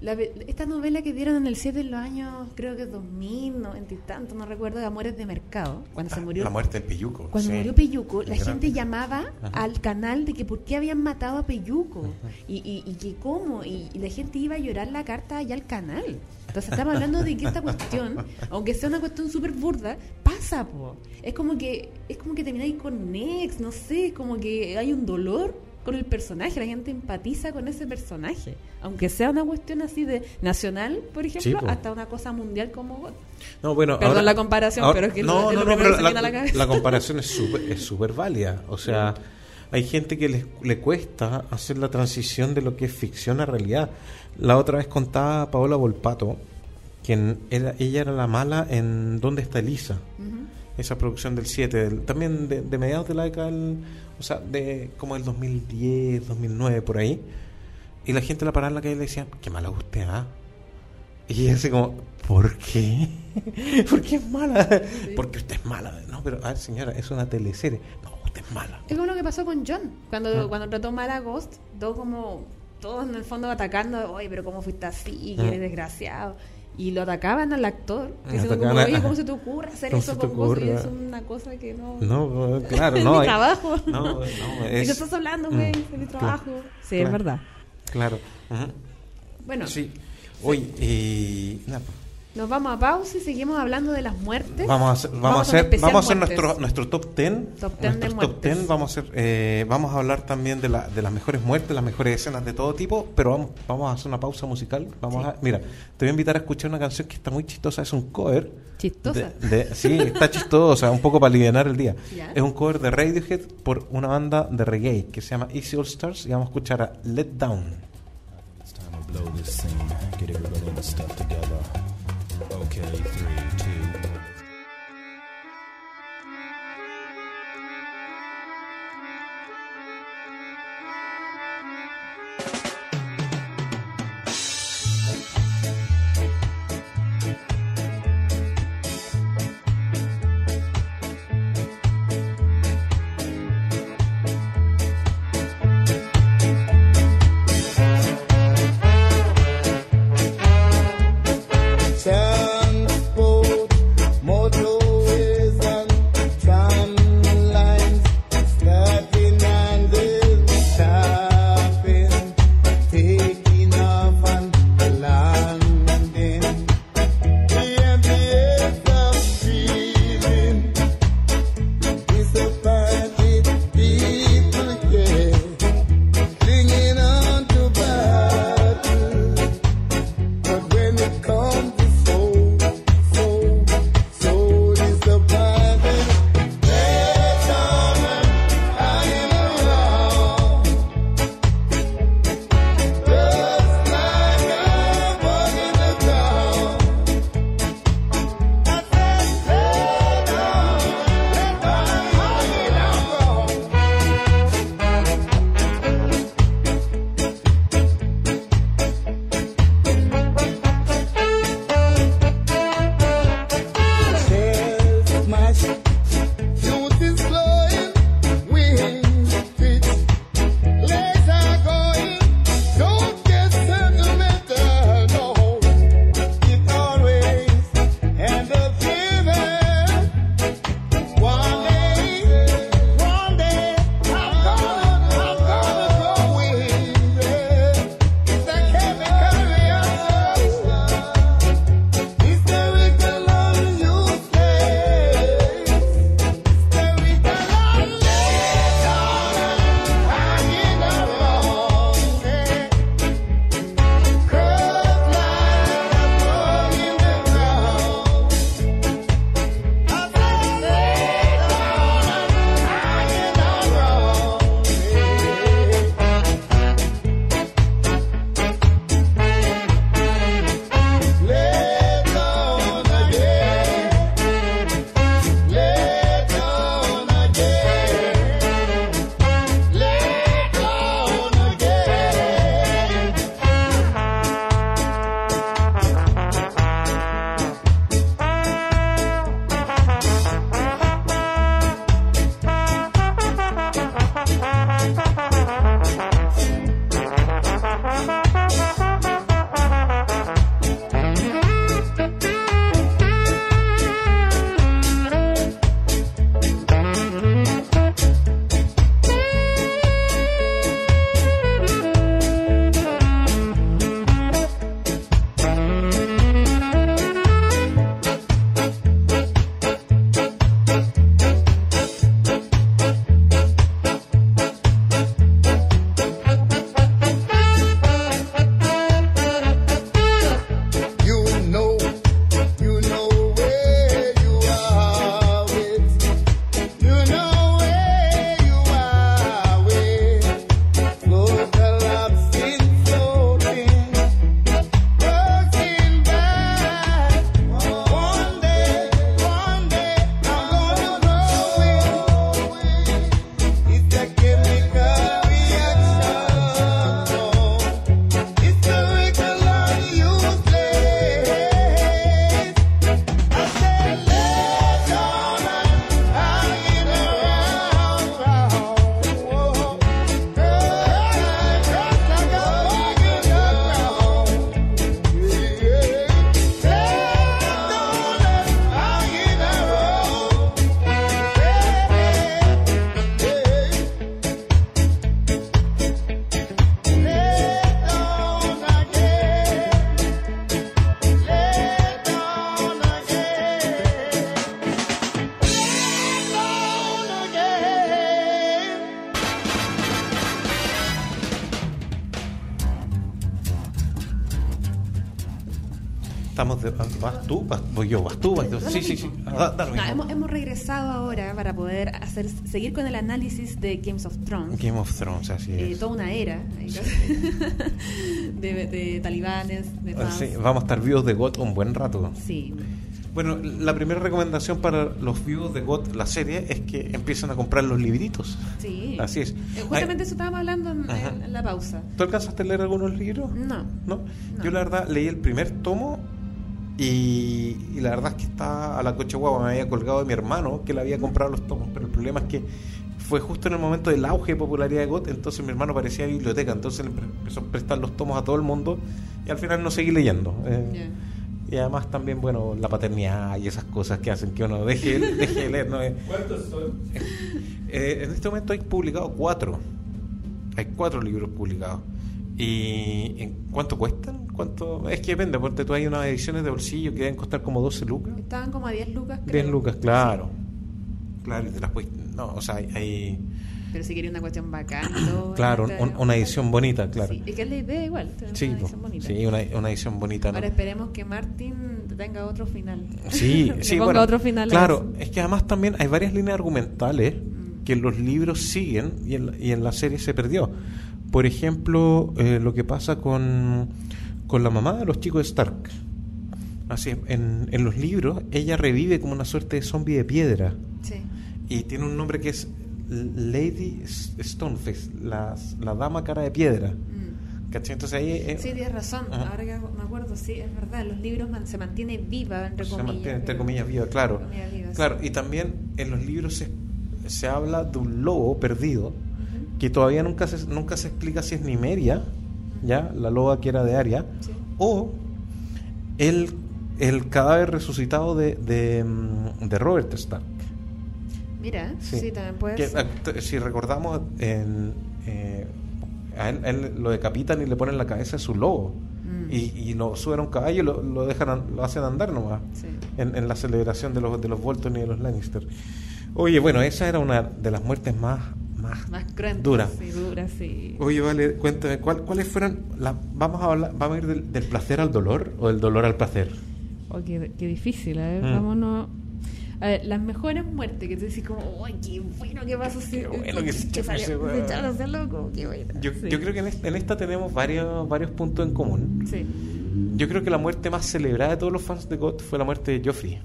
La esta novela que dieron en el 7 en los años, creo que 2000, 90 y tanto, no recuerdo, de Amores de Mercado, cuando se Ah, murió La muerte del Peyuco. cuando sí. murió Peyuco, la gente llamaba Ajá. al canal de que por qué habían matado a Peyuco y, y, y que cómo, y, y la gente iba a llorar la carta allá al canal. Entonces estamos hablando de que esta cuestión, [laughs] aunque sea una cuestión súper burda, pasa, po. Es como que es como que termináis con ex, no sé, es como que hay un dolor con el personaje, la gente empatiza con ese personaje, aunque sea una cuestión así de nacional, por ejemplo, hasta una cosa mundial como God. No, bueno, Perdón ahora- la comparación, ahora- pero es que no, lo no, pero la, comparación es súper es súper válida. O sea, hay gente que le, le cuesta hacer la transición de lo que es ficción a realidad. La otra vez contaba Paola Volpato que en- era, ella era la mala en ¿Dónde está Elisa? Esa producción del 7, del- también de, de mediados de la década, del- o sea, de como el 2010, 2009, por ahí. Y la gente la paraba en la calle y le decía, qué mala usted, ¿ah? Y ella así como, ¿por qué? [laughs] ¿Por qué es mala? Porque usted es mala. No, pero, a ver, señora, es una teleserie. No, usted es mala. Es como lo que pasó con John, cuando, Ah. cuando trató mal a Ghost, todo como, todos en el fondo atacando, oye, pero cómo fuiste así, que Ah. eres desgraciado. Y lo atacaban al actor, Ah, diciendo como, atacaban a- oye, [laughs] ¿cómo se te ocurre hacer ¿Cómo eso se te con Ghost? Y es una cosa que no... No, [laughs] claro, es no. mi hay- trabajo. [laughs] No, no, ¿De qué es... estás hablando, Mm, güey? De mi claro, trabajo. Sí, es claro. verdad. Claro. Ujú. Bueno, Sí. Oye, nada, pues, nos vamos a pausa y seguimos hablando de las muertes. Vamos a hacer, vamos a hacer, vamos a hacer nuestro, nuestro top 10. Top 10 de top muertes. 10. Vamos a hacer, eh, vamos a hablar también de, la, de las mejores muertes, las mejores escenas de todo tipo, pero vamos, vamos a hacer una pausa musical. Vamos Sí. a, mira, te voy a invitar a escuchar una canción que está muy chistosa, es un cover. Chistosa. de- de- sí, está chistosa, un poco para aliviar el día. Ya. Es un cover de Radiohead por una banda de reggae que se llama Easy All Stars y vamos a escuchar a Let Down. Okay, three, two, Vamos, de, ¿vas tú? ¿Vas, voy yo? ¿Vas tú? ¿Vas tú? Sí, sí, sí. Ah, da- da lo No, hemos, hemos regresado ahora para poder hacer seguir con el análisis de Games of Thrones. Game of Thrones, así Eh, es. toda una era [laughs] de, de talibanes, de Ah, fans. sí, vamos a estar vivos de GOT un buen rato. Sí. Bueno, la primera recomendación para los vivos de GOT, la serie, es que empiecen a comprar los libritos. Sí. Así es. Eh, justamente eso estábamos hablando en- en la pausa. ¿Tú alcanzaste a leer algunos libros? No. ¿No? No. Yo la verdad leí el primer tomo y, y la verdad es que está a la coche guagua, me había colgado de mi hermano que le había comprado los tomos, pero el problema es que fue justo en el momento del auge de popularidad de GOT, entonces mi hermano parecía biblioteca, entonces le empezó a prestar los tomos a todo el mundo y al final no seguí leyendo. Eh. Y además también, bueno, la paternidad y esas cosas que hacen que uno deje, [laughs] deje de leer. ¿no? Eh, ¿Cuántos son? eh, en este momento hay publicados cuatro. Hay cuatro libros publicados. ¿Y en cuánto cuestan? ¿Cuánto? Es que depende, porque tú hay unas ediciones de bolsillo que deben costar como 12 lucas. Estaban como a 10 lucas. 10 creo. lucas, claro. Claro, y te las puedes... No, o sea, hay... Pero si quería una cuestión bacán. todo, [coughs] claro, un- una edición bonita, claro. Sí, y que es la idea igual. Sí, una edición bonita. sí una, una edición bonita. ¿no? Ahora esperemos que Martin tenga otro final. Sí, [laughs] sí, ponga bueno, otro final. a Claro, es que además también hay varias líneas argumentales Mm. que en los libros siguen y en, y en la serie se perdió. Por ejemplo, eh, lo que pasa con, con la mamá de los chicos de Stark. Así, en, en los libros ella revive como una suerte de zombie de piedra Sí. y tiene un nombre que es Lady Stoneface, la, la dama cara de piedra. Mm. ¿Cachai? Entonces ahí... eh, Sí, tienes razón. Ahora que me acuerdo, sí, es verdad. Los libros man- se mantiene viva, entre se comillas. mantiene entre comillas viva, claro. Entre comillas viva, sí. Claro, y también en los libros se, se habla de un lobo perdido. Que todavía nunca se, nunca se explica si es Nimeria, ya, la loba que era de Aria, Sí. o el, el cadáver resucitado de, de, de Robert Stark. Mira, sí, también puede Que, ser. act- si recordamos, en, eh, a él, a él lo decapitan y le ponen la cabeza de su lobo. Mm. Y, y lo suben a un caballo y lo, lo dejan an- lo hacen andar nomás Sí. en, en la celebración de los de los Bolton y de los Lannister. Oye, bueno, esa era una de las muertes más más, Más. Sí, sí. Oye, vale, cuéntame, ¿cuál- ¿cuáles fueron las vamos a hablar, vamos a ir del, del placer al dolor o del dolor al placer? Oh, qué, qué difícil, a ver, Mm. vámonos. A ver, las mejores muertes que te decís como, ¡ay, qué bueno que pasó! Qué bueno que se echaron salió- se echaron ese loco, qué bueno. Yo, Sí. yo creo que en esta, en esta tenemos varios varios puntos en común. Sí. Yo creo que la muerte más celebrada de todos los fans de God fue la muerte de Joffrey.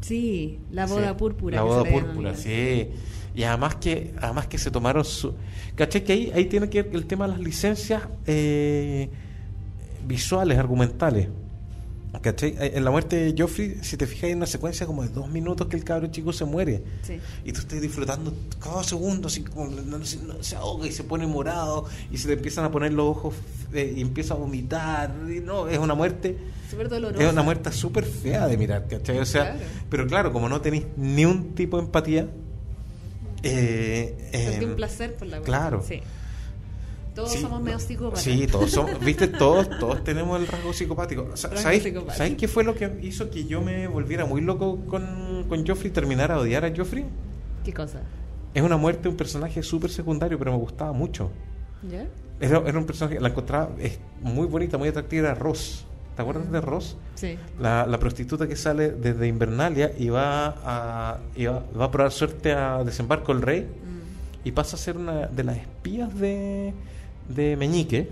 Sí, la boda Sí, púrpura. La boda púrpura, sí. Y además que además que se tomaron su... ¿Cachai? Que ahí, ahí tiene que ver el tema de las licencias eh, visuales, argumentales. ¿Cachai? Eh, En la muerte de Joffrey, si te fijas, hay una secuencia como de dos minutos que el cabro chico se muere. Sí. Y tú estás disfrutando cada segundo, así como no, se- no, se ahoga y se pone morado y se le empiezan a poner los ojos eh, y empieza a vomitar. Y no, es una muerte Súper doloroso. es una muerte súper fea de mirar, ¿cachai? O sea, Claro. pero claro, como no tenéis ni un tipo de empatía, eh, eh, un placer por la muerte. claro. Sí. Todos sí, somos medio psicópatas. Sí, todos somos, viste, [laughs] todos, todos tenemos el rasgo psicopático. ¿Sabéis. ¿sabéis qué fue lo que hizo que yo me volviera muy loco con, con Joffrey y terminara a odiar a Joffrey? ¿Qué cosa? Es una muerte de un personaje súper secundario, pero me gustaba mucho. ¿Ya? Era, era un personaje, la encontraba es muy bonita, muy atractiva, era Ross. ¿Te acuerdas de Ross? Sí. La, la prostituta que sale desde Invernalia y va a, y va, va a probar suerte a desembarco el rey Mm. y pasa a ser una de las espías de, de Meñique.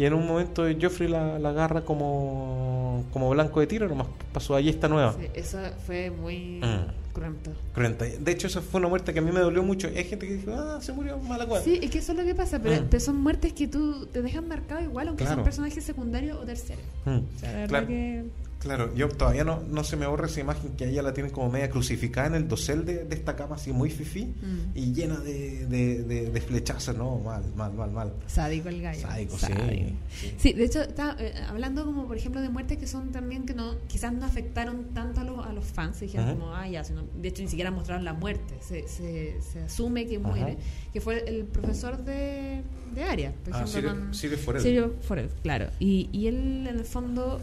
Y en un momento Joffrey la, la agarra como, como blanco de tiro, nomás pasó allí esta nueva. Sí, eso fue muy Mm. cruento. Cruenta. De hecho, esa fue una muerte que a mí me dolió mucho. Hay gente que dijo, ah, se murió mala cual. Sí, es que eso es lo que pasa, pero, Mm. pero son muertes que tú te dejan marcado igual, aunque Claro. son personajes secundarios o terceros. Mm. O sea, la verdad Claro. que... Claro, yo todavía no, no se me borra esa imagen que ella la tienen como media crucificada en el dosel de, de esta cama así muy fifí Mm. y llena de, de, de- de flechazos, no, mal, mal, mal, mal. Sádico el gallo. Sádico, sí, Sádico. sí. Sí, de hecho, está, eh, hablando como por ejemplo de muertes que son también que no quizás no afectaron tanto a los, a los fans, se dijeron como, ah, ya, sino- de hecho ni siquiera mostraron la muerte, se, se, se asume que muere, que fue el profesor de, de Aria, por Ah, ejemplo. Sirio- con- Sirio Forel. Sirio Forel, claro. Y, y él en el fondo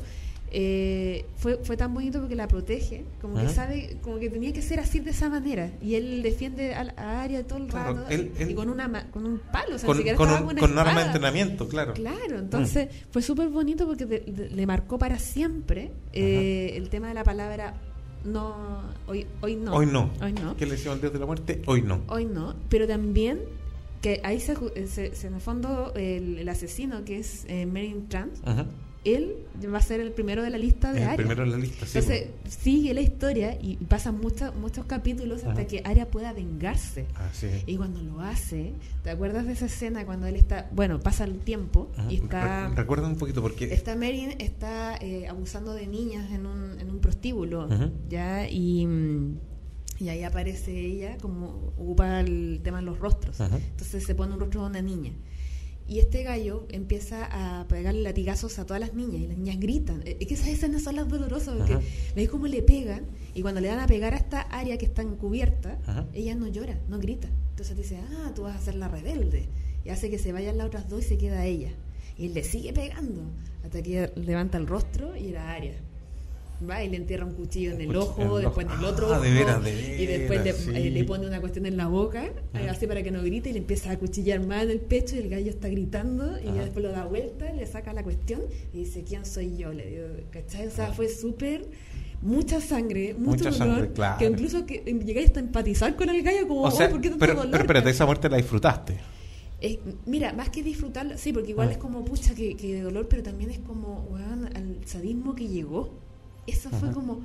eh, fue, fue tan bonito porque la protege, como que Ajá. sabe, como que tenía que ser así de esa manera. Y él defiende a, a Arya todo el Claro, rato él- y él- con, una, con un palo, o sea, Con, con un, una con un arma de entrenamiento, claro. Claro, entonces fue súper bonito porque de- de- le marcó para siempre eh, el tema de la palabra no, hoy, hoy no. Hoy no. Hoy no. ¿Qué le decimos al dios de la muerte? Hoy no. Hoy no, pero también que ahí se, ju- se- se- en el fondo el, el asesino que es eh, Meryn Trant, Ajá. Él va a ser el primero de la lista de El primero en la lista, sí. Entonces sigue la historia y pasan muchos muchos capítulos hasta Ajá. que Arya pueda vengarse. Ah, sí. Y cuando lo hace, ¿te acuerdas de esa escena cuando él está, bueno, pasa el tiempo Ajá. y está Re- Recuerda un poquito porque Está Meryn está eh, abusando de niñas en un, en un prostíbulo. ¿ya? Y, y ahí aparece ella como ocupa el tema de los rostros. Entonces se pone un rostro de una niña. Y este gallo empieza a pegarle latigazos a todas las niñas y las niñas gritan. Es que esas escenas son las dolorosas porque veis cómo le pegan y cuando le dan a pegar a esta área que está encubierta, Ajá. ella no llora, no grita. Entonces dice, ah, tú vas a ser la rebelde. Y hace que se vayan las otras dos y se queda ella. Y él le sigue pegando hasta que levanta el rostro y era Aria. Va y le entierra un cuchillo en el ojo, después en el otro Ah, ojo. de veras, de y después le, veras, sí. eh, le pone una cuestión en la boca, eh, Ajá. así para que no grite, y le empieza a cuchillar más en el pecho y el gallo está gritando y Ajá. ya después lo da vuelta, le saca la cuestión y dice, ¿quién soy yo? Le digo, ¿cachai? O sea, Ajá. fue súper... Mucha sangre, mucho Mucha dolor, sangre, claro. que incluso que eh, llegáis hasta a empatizar con el gallo como, O sea, "Oh, ¿por qué tanto pero, dolor? pero espérate, esa muerte la disfrutaste. Eh, mira, más que disfrutarlo, sí, porque igual Ah. es como, pucha, que, que dolor, pero también es como, weón, al sadismo que llegó. Eso fue como,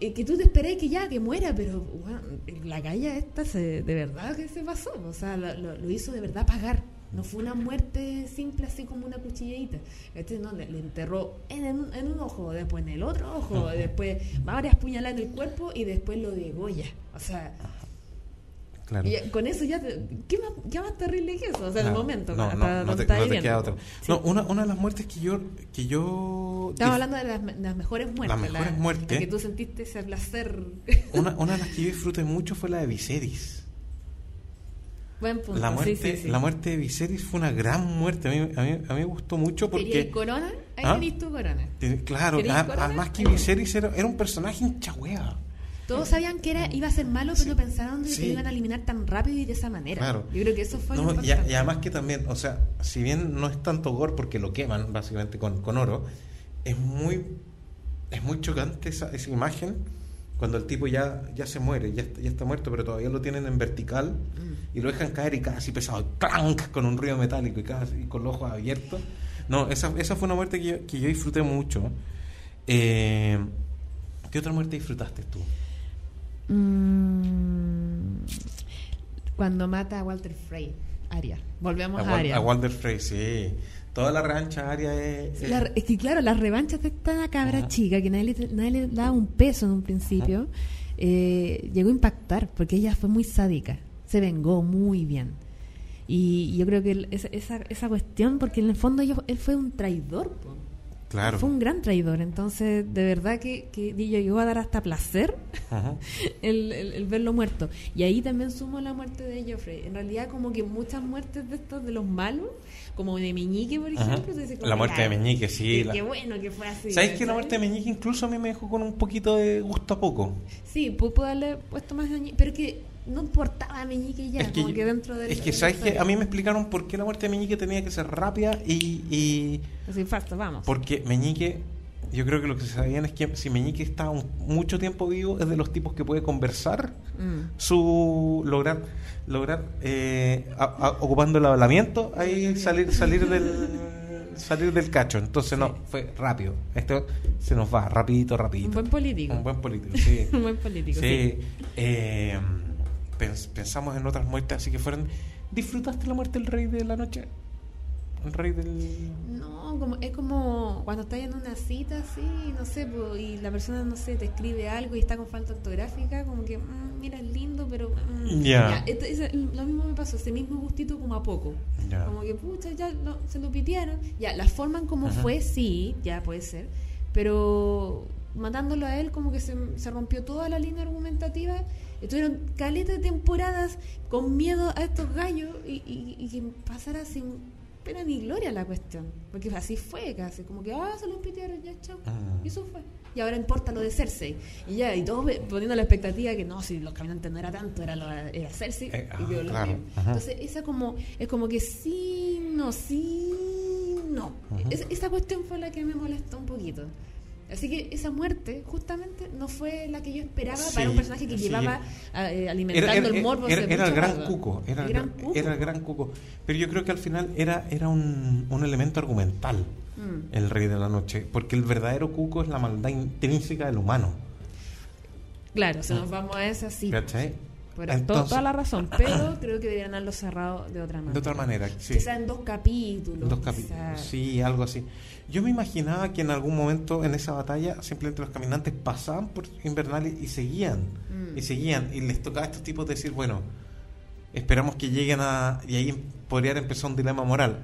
eh, que tú te esperás que ya, que muera, pero, weón, la galla esta se, de verdad que se pasó, o sea, lo, hizo de verdad pagar. No fue una muerte simple así como una cuchilladita. Este no, le, le enterró en, en- en un ojo, después en el otro ojo, Ajá. después varias puñaladas en el cuerpo y después lo degolla. O sea, Claro. y ya- con eso ya, te- ¿qué más, qué más terrible que eso? O sea, en el momento. No, no, no te, no te queda otra. Sí. No, una, una de las muertes que yo. Que yo Estamos hablando de las, las mejores muertes. Las mejores la- muertes. la que tú sentiste ese placer. [laughs] Una, una de las que yo disfruté mucho fue la de Viserys. Buen punto. La muerte, sí, sí, sí. la muerte de Viserys fue una gran muerte. A mí, a mí, a mí me gustó mucho ¿Querías porque. corona? Ahí ¿Ah? tenés tu corona. Claro, ¿Queréis a- corona? además que Viserys era, era un personaje hincha hueá. Todos sabían que era, iba a ser malo, pero Sí. no pensaron de que Sí. lo iban a eliminar tan rápido y de esa manera. Claro. Yo creo que eso fue lo No, y, además que también, o sea, si bien no es tanto gore porque lo queman básicamente con, con oro, es muy es muy chocante esa, esa imagen cuando el tipo ya, ya se muere, ya, está- ya está muerto, pero todavía lo tienen en vertical Mm. y lo dejan caer y cae así pesado, ¡clank! con un ruido metálico y, casi, con los ojos abiertos. No, esa, esa fue una muerte que yo, que yo disfruté mucho. Eh, ¿Qué otra muerte disfrutaste tú? Mm, cuando mata a Walter Frey, Aria. Volvemos a, Aria. a Walter Frey, sí. Toda la rancha Aria es... es- La- es que claro, las revanchas de esta cabra Ajá. chica, que nadie le, nadie le daba un peso en un principio, eh, llegó a impactar, porque ella fue muy sádica, se vengó muy bien. Y yo creo que esa, esa, esa cuestión, porque en el fondo él fue un traidor, po. Claro. fue un gran traidor, entonces de verdad que, que yo llegó a dar hasta placer [laughs] el, el- el verlo muerto. Y ahí también sumo la muerte de Joffrey. En realidad, como que muchas muertes de estos, de los malos, como de Meñique, por ejemplo. La muerte de Meñique, sí. Qué, la- qué bueno que fue así. ¿Sabes que la muerte de Meñique incluso a mí me dejó con un poquito de gusto a poco? Sí, pu- puedo haberle puesto más daño, pero que no importaba a Meñique ya, es que, como que dentro del. es que ¿sabes que. A mí me explicaron por qué la muerte de Meñique tenía que ser rápida y, y Así, vamos. porque Meñique, yo creo que lo que se sabían es que si Meñique está un- mucho tiempo vivo es de los tipos que puede conversar Mm. su lograr lograr eh, a- a- ocupando el hablamiento ahí salir salir del salir del cacho entonces no fue rápido esto se nos va rapidito rapidito Un buen político. un buen político sí [laughs] Un buen político, sí. sí eh, pensamos en otras muertes así que fueron disfrutaste la muerte del rey de la noche el rey del No, como, es como cuando estás en una cita así, no sé, po, y la persona, no sé, te escribe algo y está con falta ortográfica, como que, mm, mira, es lindo, pero... mm, Ya. lo mismo me pasó, ese mismo gustito como a poco. Ya. Como que, pucha, ya lo- se lo pidieron. Ya, la forma en cómo fue, sí, ya puede ser, pero matándolo a él como que se, se rompió toda la línea argumentativa. Estuvieron caleta de temporadas con miedo a estos gallos y, y- y que pasara un pena ni gloria la cuestión. Porque así fue casi, como que, ah, se los pitearon, ya, chao. Mm. Y eso fue. Y ahora importa lo de Cersei. Y ya, y todos poniendo la expectativa que no, si los caminantes no era tanto, era, lo, era Cersei. Eh, y ah, claro. Entonces, esa como, es como que sí, no, sí, no. Es- esa cuestión fue la que me molestó un poquito. Así que esa muerte, justamente, no fue la que yo esperaba Sí, para un personaje que sí. llevaba eh, alimentando Era, era- el morbo. era- era el gran cuco, era el, gran cuco. era el gran cuco. Pero yo creo que al final era, era un, un elemento argumental, Mm. el rey de la noche, porque el verdadero cuco es la maldad intrínseca del humano. Claro, si nos vamos a esa, sí. ¿Cachai? Por to- Entonces- toda la razón, pero [coughs] creo que deberían haberlo cerrado de otra manera. De otra manera, sí. Quizá en dos capítulos. Dos capítulos, sí, algo así. Yo me imaginaba que en algún momento en esa batalla simplemente los caminantes pasaban por Invernalia y seguían, Mm. y seguían, y les tocaba a estos tipos decir, bueno, esperamos que lleguen a... Y ahí podría empezar un dilema moral.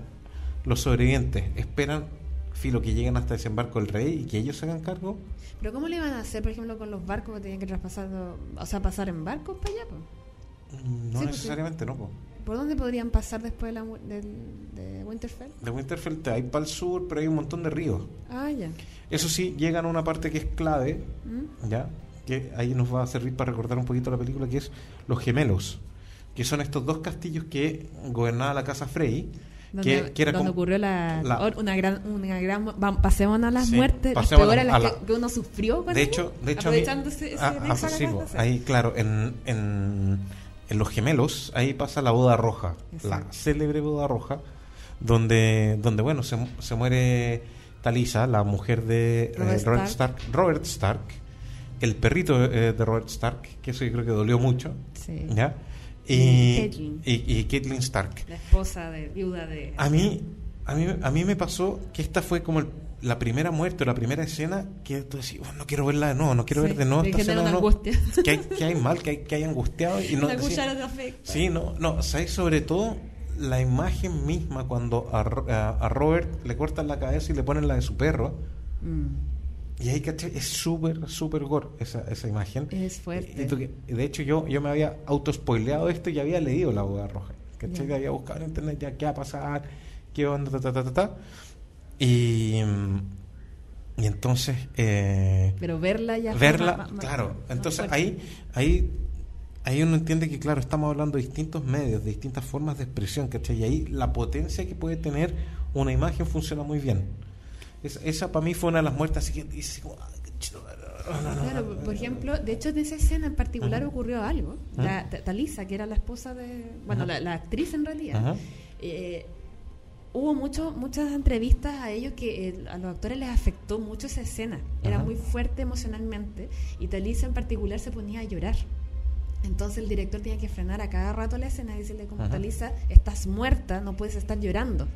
Los sobrevivientes esperan, filo, que lleguen hasta desembarco del rey y que ellos se hagan cargo. Pero ¿cómo le iban a hacer, por ejemplo, con los barcos que tenían que traspasar, o sea, pasar en barcos para allá? po? Mm, No Sí, pues, necesariamente, no. po. ¿Por dónde podrían pasar después de, la, del, de Winterfell? De Winterfell te hay para el sur, pero hay un montón de ríos. Ah, ya. Eso sí, llegan a una parte que es clave, ¿Mm? ¿ya? Que ahí nos va a servir para recordar un poquito la película, que es Los Gemelos, que son estos dos castillos que gobernaba la casa Frey, Donde, que, que era donde como- ocurrió la, la- una gran, una gran a las Sí, muertes, las peores a las la- que, que uno sufrió De hecho, de hecho a mí- ese, sí, cosa. ahí claro, en, en, en Los Gemelos, ahí pasa la boda roja, la célebre boda roja, donde, donde bueno, se, se muere Talisa, la mujer de eh, Robert Robert, Stark. Stark. Robert Stark, el perrito eh, de Robert Stark, que eso yo creo que dolió mucho, Sí. ¿ya? Y Y, y, Catelyn Stark. La esposa de viuda de... A mí, a mí, a mí me pasó que esta fue como el- la primera muerte, o la primera escena que tú decís, "Oh, no quiero verla de nuevo, no quiero Sí, ver de nuevo esta escena. de una nuevo". angustia. [laughs] Que hay, que hay mal, que hay, que hay angustiado. Y no, [laughs] la cuchara de afecto. sí, no, no, ¿sabes? Sobre todo la imagen misma cuando a- a Robert le cortan la cabeza y le ponen la de su perro. Mm. Y ahí, ¿cachai? Es súper, súper gore esa, esa imagen. Es fuerte. Y de hecho, yo, yo me había autospoileado esto y había leído la boda roja. ¿Cachai? Ya. Había buscado en internet ya qué va a pasar, qué onda, ta, ta, ta, ta, ta. Y, y entonces, eh, Pero verla ya... verla, más- más- claro. más Entonces ahí, ahí, ahí uno entiende que, claro, estamos hablando de distintos medios, de distintas formas de expresión, ¿cachai? Y ahí la potencia que puede tener una imagen funciona muy bien. Esa, esa para mí fue una de las muertes así que dice, por ejemplo, de hecho en esa escena en particular Ajá. ocurrió algo. La, Ta- Talisa, que era la esposa de, bueno, la, la actriz en realidad, eh, hubo mucho, muchas entrevistas a ellos que eh, a los actores les afectó mucho esa escena. Era Ajá. muy fuerte emocionalmente y Talisa en particular se ponía a llorar. Entonces el director tenía que frenar a cada rato la escena y decirle como. Talisa, estás muerta, no puedes estar llorando.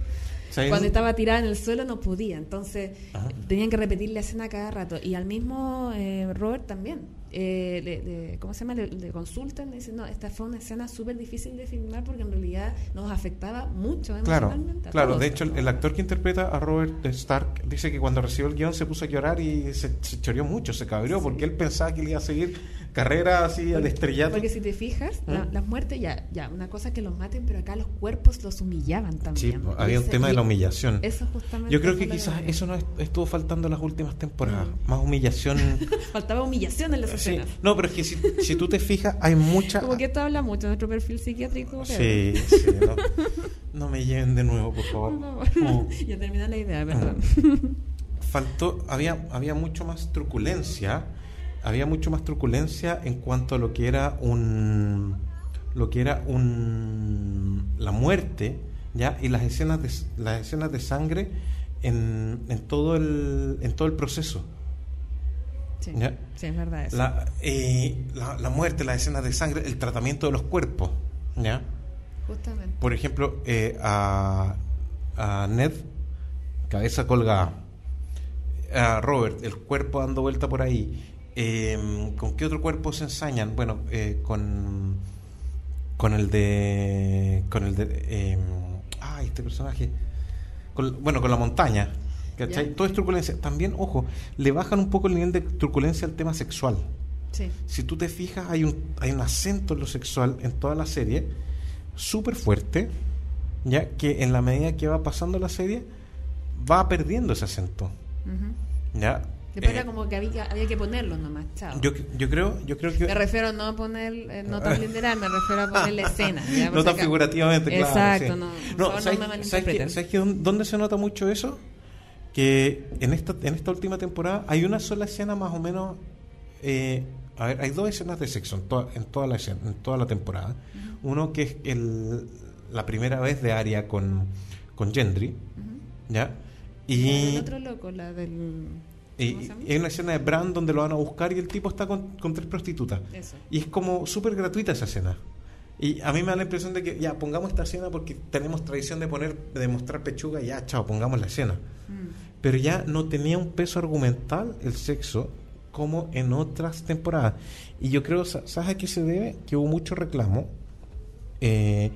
Cuando es- estaba tirada en el suelo no podía, entonces Ajá. tenían que repetir la escena cada rato. Y al mismo eh, Robert también. Eh, le, le- ¿Cómo se llama? Le, le consultan, le dicen, no, esta fue una escena súper difícil de filmar porque en realidad nos afectaba mucho Claro, emocionalmente. claro. todos. De hecho, el, el actor que interpreta a Robert Stark dice que cuando recibió el guion se puso a llorar y se, se choreó mucho, se cabrió, porque él pensaba que él iba a seguir carrera así al estrellato. Porque si te fijas, la- ¿Mm? las muertes, ya, ya, una cosa es que los maten, pero acá los cuerpos los humillaban Sí, también. Y había un ese- tema de la humillación. Eso justamente. Yo creo que quizás eso no est- estuvo faltando en las últimas temporadas. Mm. Más humillación. [laughs] Faltaba humillación en las sí. escenas. No, pero es que si, si tú te fijas, hay mucha. Como que esto habla mucho de nuestro perfil psiquiátrico. Sí, sí. No, no me lleven de nuevo, por favor. Mm. [laughs] ya terminó la idea, perdón. faltó había había mucho más truculencia había mucho más truculencia en cuanto a lo que era un lo que era un la muerte ya y las escenas de las escenas de sangre en, en todo el en todo el proceso Sí, Ya. sí, es verdad eso. la, eh, la, la muerte las escenas de sangre el tratamiento de los cuerpos ya Justamente. por ejemplo, eh, a, a Ned, cabeza colgada. A Robert, el cuerpo dando vuelta por ahí. Eh, ¿Con qué otro cuerpo se ensañan? Bueno, eh, con con el de con el de eh, ah, este personaje con- bueno, con la montaña. ¿cachai? Ya. Todo es truculencia. También, ojo, le bajan un poco el nivel de truculencia al tema sexual Sí. si tú te fijas, hay un, hay un acento en lo sexual en toda la serie, súper fuerte, ya que en la medida que va pasando la serie va perdiendo ese acento. Ya. Después Eh, era como que había, había que ponerlo nomás, chao. yo, yo creo, yo creo que Me refiero no a poner, eh, no tan literal, me refiero a poner la escena. [laughs] ya, por no tan figurativamente, claro. Exacto, sí. no, No, favor, no ¿sabes, me ¿sabes, qué- ¿sabes qué? ¿Dónde- ¿Dónde se nota mucho eso? Que en esta, en esta última temporada hay una sola escena más o menos. eh, a ver, hay dos escenas de sexo en, toda en, toda, la, escena- en toda la temporada. Uno que es el, la primera vez de Aria con, con Gendry. ¿ya? Y, del otro loco, la del... y- hay una escena de Bran donde lo van a buscar y el tipo está con, con tres prostitutas. Eso. Y es como súper gratuita esa escena. Y a mí me da la impresión de que ya pongamos esta escena porque tenemos tradición de poner, de mostrar pechuga y ya, chao, pongamos la escena. Mm. Pero ya no tenía un peso argumental el sexo como en otras temporadas. Y yo creo, sa- ¿sabes a qué se debe? Que hubo mucho reclamo eh,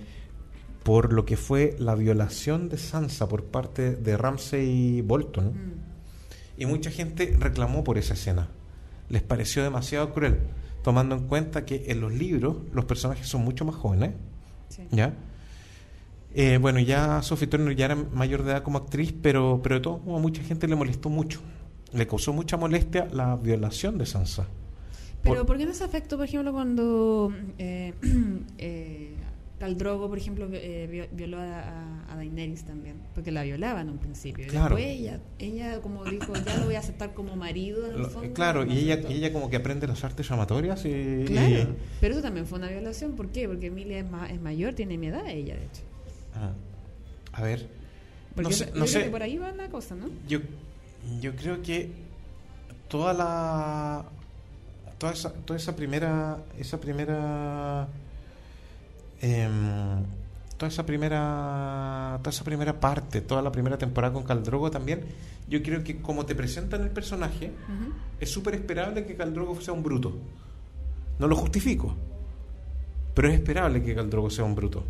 por lo que fue la violación de Sansa por parte de Ramsay Bolton. Mm. Y mucha gente reclamó por esa escena. Les pareció demasiado cruel, tomando en cuenta que en los libros los personajes son mucho más jóvenes. Sí. ¿Ya? Eh, bueno, ya Sophie Turner ya era mayor de edad como actriz, pero, pero de todos modos a mucha gente le molestó mucho. Le causó mucha molestia la violación de Sansa. Pero Por- ¿por qué no se afectó, por ejemplo, cuando eh, [clears throat] eh, Tal Drogo, por ejemplo, eh, vi- violó a, a- Daenerys también? Porque la violaban en un principio. Y Claro. después ella, ella como dijo, ya lo voy a aceptar como marido en el fondo. claro, y ella, y ella como que aprende las artes llamatorias y... Claro, y- pero eso también fue una violación. ¿Por qué? Porque Emilia es, ma- es mayor, tiene mi edad ella, de hecho. Ajá. A ver, Porque no sé, yo no creo sé. que por ahí va la cosa, ¿no? Yo, yo creo que toda la toda esa, toda esa primera esa primera em, toda esa primera toda esa primera parte toda la primera temporada con Caldrogo también yo creo que como te presentan el personaje es súper esperable que Caldrogo sea un bruto no lo justifico pero es esperable que Caldrogo sea un bruto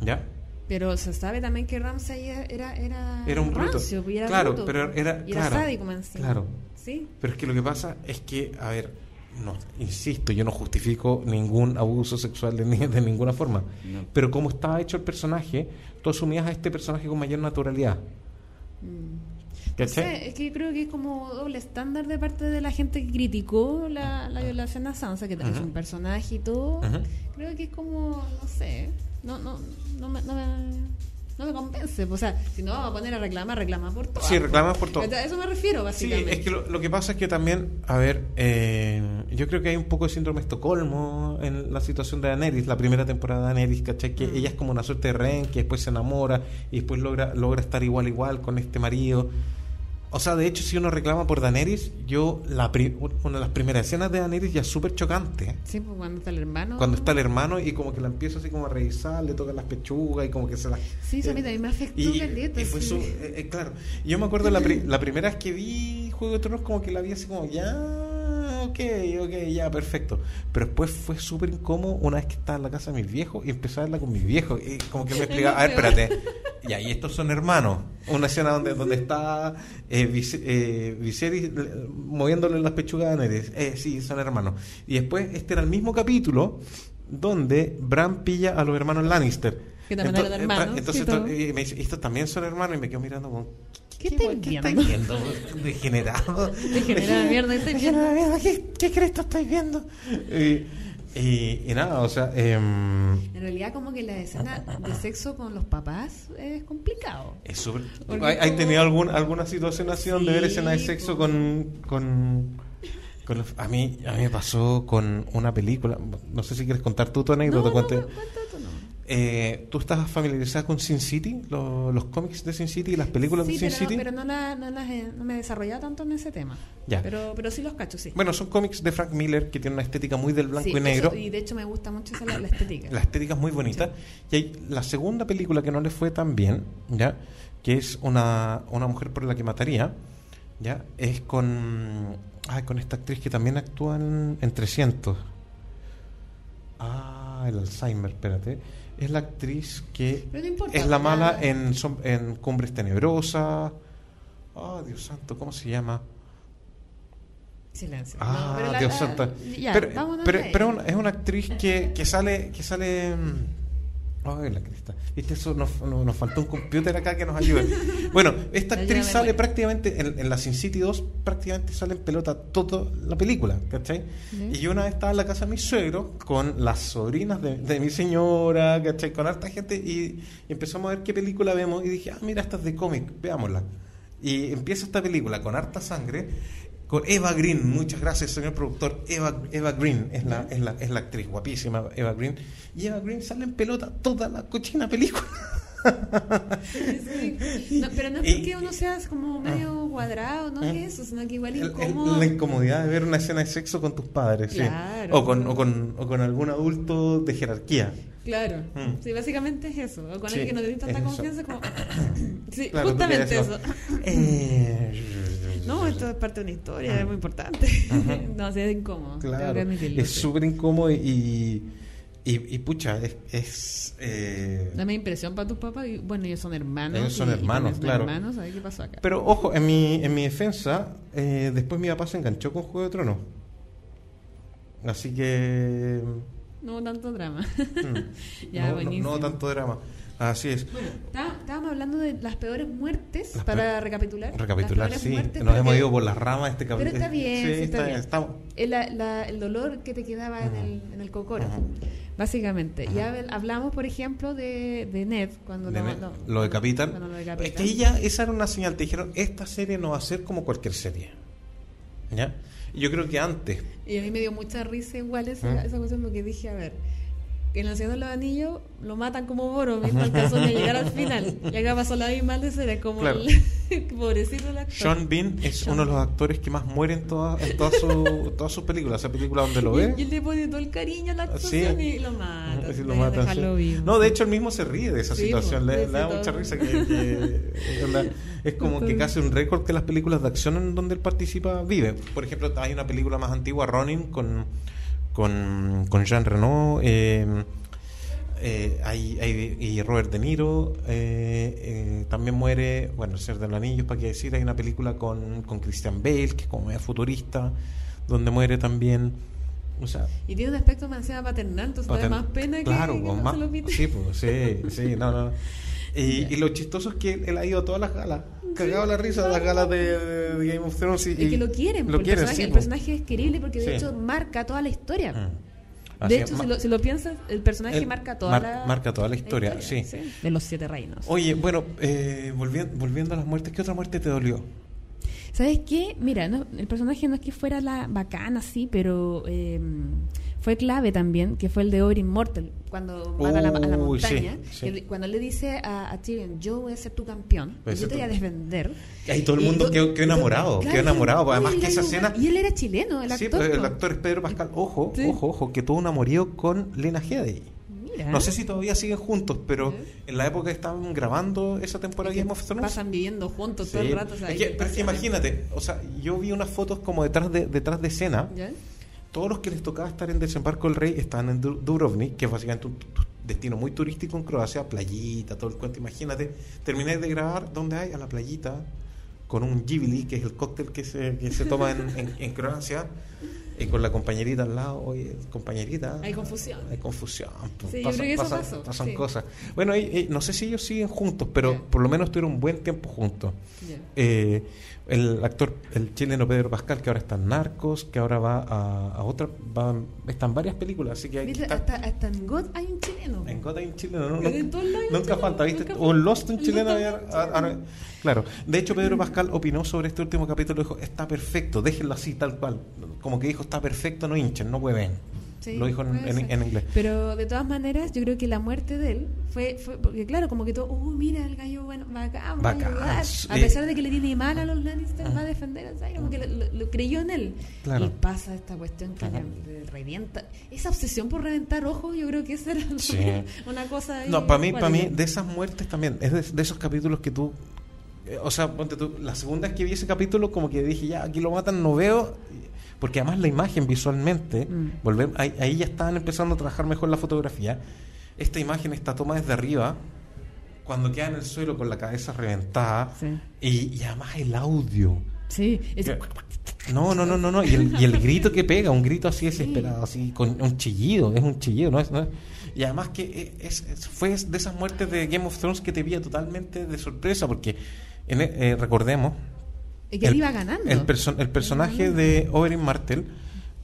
¿ya? Pero se sabe también que Ramsay era, era, Era un bruto. rancio, y era Claro, bruto, pero era- y era claro, sádico claro. Sí. Pero es que lo que pasa es que, a ver, no, insisto, yo no justifico ningún abuso sexual de, de ninguna forma. Pero como estaba hecho el personaje, tú asumías a este personaje con mayor naturalidad. Mm. No ¿Cachai? sé, es que creo que es como doble estándar de parte de la gente que criticó la, la violación a Sansa, que también es Ujú. un personaje y todo. Ujú. Creo que es como, no sé, no, no, no, me, no, me, no me convence. O sea, si no vamos a poner a reclamar, reclama por todo. Sí, reclama por todo. A eso me refiero, Sí, básicamente. es que lo, lo que pasa es que también, a ver, eh, yo creo que hay un poco de síndrome de Estocolmo en la situación de Daenerys, la primera temporada de Daenerys, ¿cachai? Que Mm. ella es como una suerte de rehén, que después se enamora y después logra, logra estar igual igual con este marido. O sea, de hecho, si uno reclama por Daenerys, yo, la pri- una de las primeras escenas de Daenerys ya es súper chocante. Sí, pues cuando está el hermano. Cuando está el hermano y como que la empieza así como a revisar, le toca las pechugas y como que se las... Sí, eso a mí también me afectó Y, caleta, y fue sí. su- eh, eh, claro. Yo me acuerdo la, pri- [laughs] la primera vez que vi Juego de Tronos, como que la vi así como, ya, ok, ok, ya, perfecto. Pero después fue súper incómodo una vez que estaba en la casa de mis viejos y empecé a verla con mis viejos. Y como que me [laughs] explicaba, a ver, espérate. Y estos son hermanos. Una escena donde, donde está eh, Vis- eh, Viserys eh, moviéndole las pechugas a Daenerys. Eh, sí, son hermanos. Y después, este era el mismo capítulo donde Bran pilla a los hermanos Lannister. Que también eran Ento- hermanos, Entonces, esto- y me dice, estos también son hermanos y me quedo mirando como, ¿Qué estáis ¿qué viendo? estáis viendo? Degenerado. Mierda, viendo. Degenerada mierda, ¿qué, qué crees que estáis viendo? Y, y, y nada, o sea, em, En realidad, como que la escena de sexo con los papás es complicado. es súper... ¿Hay, tenido algún, alguna situación así donde Sí, ver escena de sexo con... con con los- a mí a mí me pasó con una película no sé si quieres contar tú tu anécdota no. Eh, ¿Tú estás familiarizada con Sin City? Lo- Los, cómics de Sin City y las películas Sí, de Sin pero, City? pero no, la, no, las he- no me he desarrollado tanto en ese tema. Ya. Pero, pero sí los cacho, sí. Bueno, son cómics de Frank Miller que tienen una estética muy del blanco Sí, y negro. eso- y de hecho me gusta mucho esa la, la estética. La estética es muy bonita. Y hay la segunda película que no le fue tan bien, ¿ya? Que es una, una mujer por la que mataría, ¿ya? Es con, ay, con esta actriz que también actúa en, en 300. Ah, el Alzheimer, espérate. Es la actriz que Pero no importa, es la mala la- en, en Cumbres Tenebrosas. Oh, Dios santo, ¿cómo se llama? Silencio. Ah, No, pero la- Dios la- santo. ya, pero pero, una- es una actriz que, que sale que sale Ay, la crista. ¿Viste? Eso nos, nos, faltó un computer acá que nos ayude. Bueno, esta actriz sale prácticamente en, en la Sin City 2, prácticamente sale en pelota toda la película, ¿cachai? Ya. Y yo una vez estaba en la casa de mi suegro con las sobrinas de, de mi señora, ¿cachai? Con harta gente y, y empezamos a ver qué película vemos y dije, ah, mira, esta es de cómic, veámosla. Y empieza esta película con harta sangre, con Eva Green, muchas gracias señor productor, Eva, Eva Green es la, es, la, es la actriz guapísima, Eva Green, y Eva Green sale en pelota toda la cochina película. Sí. No, pero no es porque uno sea como medio cuadrado, no es eso, sino que igual incómodo. la incomodidad de ver una escena de sexo con tus padres, sí. O con, o, con, o con algún adulto de jerarquía. Claro, Mm. sí, básicamente es eso. O con Sí, alguien que no tenés tanta es eso. confianza, como. [coughs] sí, Claro, justamente querías eso. Eh, No, esto es parte de una historia, es muy importante. [laughs] no, sí, es incómodo. Claro, es súper incómodo y, y, y pucha, es... es, eh, Dame impresión para tus papás. y, Bueno, ellos son hermanos. Ellos son y- y hermanos, son claro. hermanos, ver qué pasó acá. Pero ojo, en mi, en mi defensa, eh, después mi papá se enganchó con Juego de Tronos. Así que... No tanto drama. mm, [laughs] Ya, no, no- buenísimo. no tanto drama. Así es. Bueno, está- estábamos hablando de las peores muertes, Las para recapitular. Recapitular, sí. muertes, Nos pero hemos que- ido por las ramas este Pero capítulo. está bien, sí, está bien. el, la- la- el dolor que te quedaba en, el, en el cocoro, básicamente. Ujú. Ya habl- hablamos, por ejemplo, de, de Ned, cuando de lo, decapitan. cuando lo Es que ella, esa era una señal. Te dijeron, esta serie no va a ser como cualquier serie. ¿Ya? Yo creo que antes. Y a mí me dio mucha risa igual esa, ¿Mm? esa cuestión porque dije, a ver, en el Señor de los Anillos lo matan como Boromir, no alcanzó ni a llegar al final. Y acá pasó la misma escena, como Claro. el [laughs] pobrecito el actor. Sean Bean es Sean uno de los actores que más muere en, todas en todas su- todas sus películas. Esa película donde lo ve. y él le pone todo el cariño a la actuación Sí. y lo mata. Así lo matan, sí. No, de hecho, él mismo se ríe de esa Sí, situación. pues, le, sí, le da sí, mucha todo. risa. Que, que- es como que casi un récord que las películas de acción en donde él participa vive. Por ejemplo, hay una película más antigua, Ronin, con, con, con Jean Reno. Eh, eh, hay, hay- y Robert De Niro eh, eh, también muere, bueno, el Ser de los Anillos, para qué decir, hay una película con, con Christian Bale, que es como media futurista, donde muere también, o sea, Y tiene un aspecto más paternal, entonces da Pater- más pena que, claro, que no más- se lo pite. sí, pues, sí, sí, no, no. [laughs] Y, y lo chistoso es que él, él ha ido a todas las galas, cagado la risa de las galas de, de Game of Thrones y, Y que lo quieren, lo quieren, el, personaje, sí, el personaje es querible porque de Sí. hecho marca toda la historia. Mm. Así De hecho, si lo, si lo piensas, el personaje marca toda mar- la marca toda la historia, sí. De los siete reinos. Oye, bueno, eh, volviendo, volviendo a las muertes, ¿qué otra muerte te dolió? ¿Sabes qué? Mira, no, el personaje no es que fuera la bacana, sí, pero eh, fue clave también, que fue el de Oberyn Mortel, cuando van a la, a la sí, montaña. sí. le- cuando le dice a, a Tyrion, yo voy a ser tu campeón, y yo te voy a defender. Y todo el mundo quedó, enamorado, claro, quedó enamorado. Además que esa escena... Y él era chileno, el Sí, actor. pues, el po. actor es Pedro Pascal. Ojo, Sí. ojo, ojo, que tuvo un amorío con Lena Headey. Mira. No sé si todavía siguen juntos, pero en la época que estaban grabando esa temporada de Game of Thrones. Pasan viviendo juntos todo Sí. el rato. o sea, Es que- pero es que imagínate, o sea, yo vi unas fotos como detrás de, detrás de escena. ¿Ya? Todos los que les tocaba estar en Desembarco del Rey estaban en Du- Dubrovnik, que es básicamente un destino muy turístico en Croacia, playita, todo el cuento. Imagínate, terminé de grabar, ¿dónde hay? A la playita, con un Ghibli, que es el cóctel que se, que se toma en, en- en Croacia, y con la compañerita al lado. Oye, compañerita. Hay confusión. Hay confusión. Sí, yo creo que eso pasó, pasan sí. cosas. Bueno, y- y no sé si ellos siguen juntos, pero por lo menos tuvieron un buen tiempo juntos. Ya. Eh, el actor, el chileno Pedro Pascal, que ahora está en Narcos, que ahora va a, a otra, va, está en varias películas, así que ¿Viste? está. Hasta, hasta en God hay un chileno. En God hay un chileno, ¿no? En Nunca, hay nunca falta, ¿viste? nunca O en Lost un chileno. Había- claro, de hecho Pedro Pascal opinó sobre este último capítulo, dijo, está perfecto, déjenlo así, tal cual. Como que dijo, está perfecto, no hinchen, no hueven. Sí, Lo dijo en, inglés. Pero de todas maneras, yo creo que la muerte de él fue, fue porque claro, como que todo, oh, mira el gallo bueno, bacán, va a ayudar. A pesar de que le tiene mal a los Lannister, va a defender a como que lo, creyó en él. Claro. Y pasa esta cuestión que le, le revienta. Esa obsesión por reventar ojos, yo creo que esa era [laughs] Sí. una cosa. No, para mí, para mí, de esas muertes también, es de, de esos capítulos que tú. eh, o sea, ponte tú, la segunda vez que vi ese capítulo, como que dije, ya, aquí lo matan, no veo. Porque además la imagen visualmente, Mm. volver, ahí, ahí ya estaban empezando a trabajar mejor la fotografía. Esta imagen está tomada desde arriba, cuando queda en el suelo con la cabeza reventada. Sí. Y, y además el audio. Sí, es- No, no, no, no, no. Y el, y el grito que pega, un grito así desesperado, así, con un chillido, es un chillido, ¿no es? no es- Y además que es, es- fue de esas muertes de Game of Thrones que te pilla totalmente de sorpresa, porque en eh, recordemos, iba ganando. el, perso- el personaje de Oberyn Martell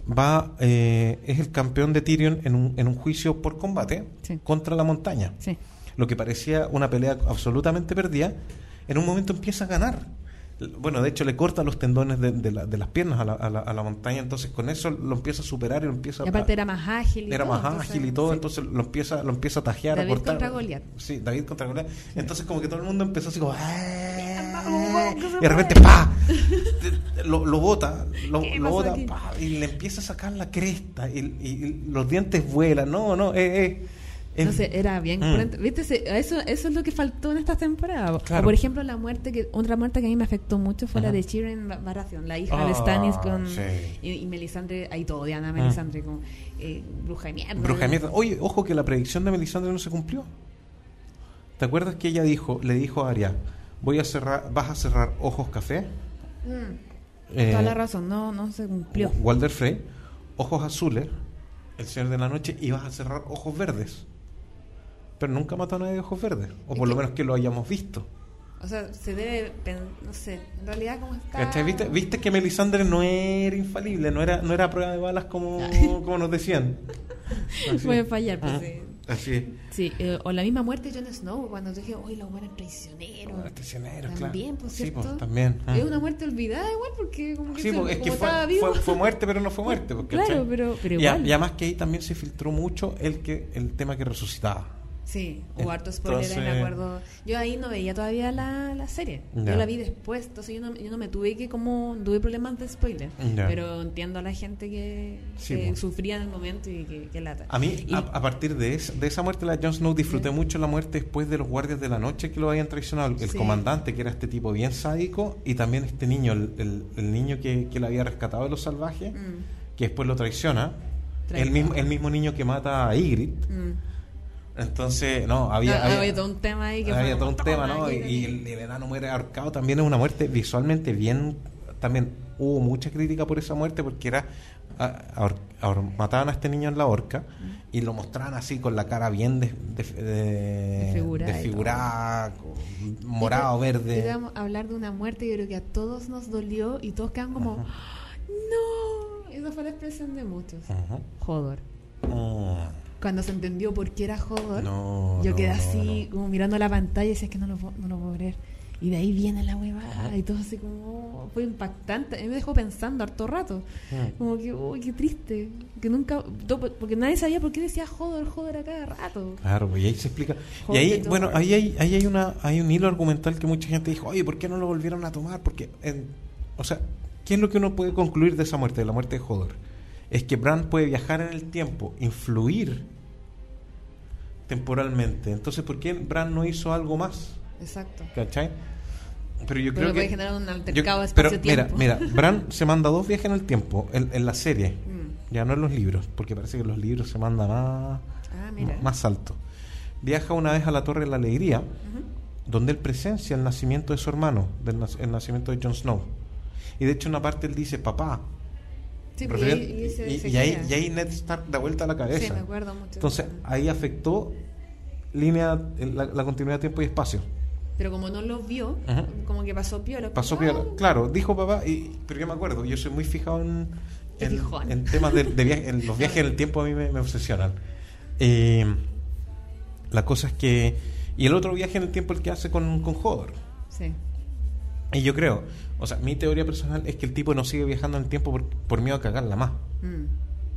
va eh, es el campeón de Tyrion en un, en un juicio por combate Sí. contra la montaña. Sí. Lo que parecía una pelea absolutamente perdida, en un momento empieza a ganar. Bueno, de hecho le corta los tendones de, de la- de las piernas a la, a la- a la montaña, entonces con eso lo empieza a superar y lo empieza Y aparte a, era más ágil. Y era todo, más entonces, ágil y todo, sí. entonces lo empieza, lo empieza a tajear, David a cortar. contra Goliat. Sí, David contra Goliat. Entonces como que todo el mundo empezó así como... se Y de repente, ¡pa! Lo, lo bota, lo, ¿Qué lo bota, pa, y le empieza a sacar la cresta, y, y- y los dientes vuelan. No, no, eh, eh, es- No sé, era bien Mm. ¿Viste? Eso, eso es lo que faltó en esta temporada. Claro. Por ejemplo, la muerte que otra muerte que a mí me afectó mucho fue la de Shiren Ba- Baratheon, la hija Ah, de Stannis con sí. y, y Melisandre, ahí todo, Diana Mm. Melisandre con eh, bruja de mierda. Bruja de mierda. Oye, ojo que la predicción de Melisandre no se cumplió. ¿Te acuerdas que ella dijo, le dijo a Arya, voy a cerrar, vas a cerrar ojos café? Mm, Eh, Toda la razón, no, no se cumplió. Walder Frey, ojos azules, el Señor de la Noche, y vas a cerrar ojos verdes. Pero nunca mató a nadie de ojos verdes, o Es por lo menos que lo hayamos visto. O sea, se debe, no sé, en realidad como está... ¿Viste, viste que Melisandre no era infalible, no era, no era prueba de balas como, [laughs] como nos decían. Así. Puede fallar, pues sí. Así es. Sí, eh, o la misma muerte de Jon Snow, cuando dije, uy, los buenos traicioneros. Los traicioneros, También, claro. por Sí, cierto. pues, también. Es Ah. una muerte olvidada igual, porque como que, Sí, se- porque es como que fue, estaba vivo. fue, fue muerte, pero no fue muerte. pues, [laughs] Claro, pero- pero Y igual. Y, además que ahí también se filtró mucho el que el tema que resucitaba. Sí, hubo harto spoiler, Entonces- acuerdo. Yo ahí no veía todavía la, la serie. Yo la vi después, entonces yo no, yo no me tuve que como, tuve problemas de spoiler. Pero entiendo a la gente que, Sí, que pues. sufría en el momento y que, que lata. A mí, Y- a, a partir de, esa- de esa muerte de la Jon Snow, disfruté mucho la muerte después de los guardias de la noche que lo habían traicionado. El Sí. comandante, que era este tipo bien sádico, y también este niño, el, el- el niño que, que lo había rescatado de los salvajes, Mm, que después lo traiciona. El mismo, el mismo niño que mata a Ygritte. mm. Entonces, no, había, Ah, había, había todo un tema ahí que había todo un tema, "Toma, ¿no? Y, aquí, y aquí". el, el enano muere ahorcado también es una muerte visualmente bien. También hubo mucha crítica por esa muerte porque era. a- mataban a este niño en la horca y lo mostraban así con la cara bien de, de, de- Desfigurada y desfigurada, con- morado, Yo verde. yo te vamos a hablar de una muerte que creo que a todos nos dolió y todos quedan como, no, esa fue la expresión de muchos. Jodor. Mm, Cuando se entendió por qué era Jodor, No, yo no, quedé así, no. como mirando la pantalla y decía, es que no lo, puedo- no lo puedo creer. Y de ahí viene la huevada y todo así como, fue impactante. A mí me dejó pensando harto rato. Mm. Como que, uy, qué triste. Que nunca, porque nadie sabía por qué decía Jodor, Jodor a cada rato. Claro, pues y ahí se explica. Y ahí, bueno, ahí hay, ahí hay una, hay un hilo argumental que mucha gente dijo, oye, ¿por qué no lo volvieron a tomar? Porque, en- o sea, ¿qué es lo que uno puede concluir de esa muerte, de la muerte de Hodor? Es que Bran puede viajar en el tiempo, influir temporalmente. Entonces, ¿por qué Bran no hizo algo más? Exacto. ¿Cachai? Pero yo Pero creo puede que... generar un yo- altercado pero mira, mira, Bran se manda dos viajes en el tiempo, en, en la serie, Mm. ya no en los libros, porque parece que los libros se manda más Ah, mira. más alto. Viaja una vez a la Torre de la Alegría, donde él presencia el nacimiento de su hermano, del el nacimiento de Jon Snow. Y de hecho, una parte él dice papá. Sí, pues, y, y se- y- se y ahí, y ahí Ned Stark da vuelta a la cabeza. Sí, me acuerdo mucho. Entonces, ahí afectó línea, la, la continuidad de tiempo y espacio. Pero como no lo vio, Ajá. como que pasó piola. Pasó como, piola. Claro, dijo papá, y, pero yo me acuerdo, yo soy muy fijado en, en temas de, de viaje, en los viajes en el tiempo a mí me, me obsesionan. Eh, la cosa es que... Y el otro viaje en el tiempo el que hace con, con Hodor. Sí. Y yo creo, o sea, mi teoría personal es que el tipo no sigue viajando en el tiempo por, por miedo a cagarla más. Mm.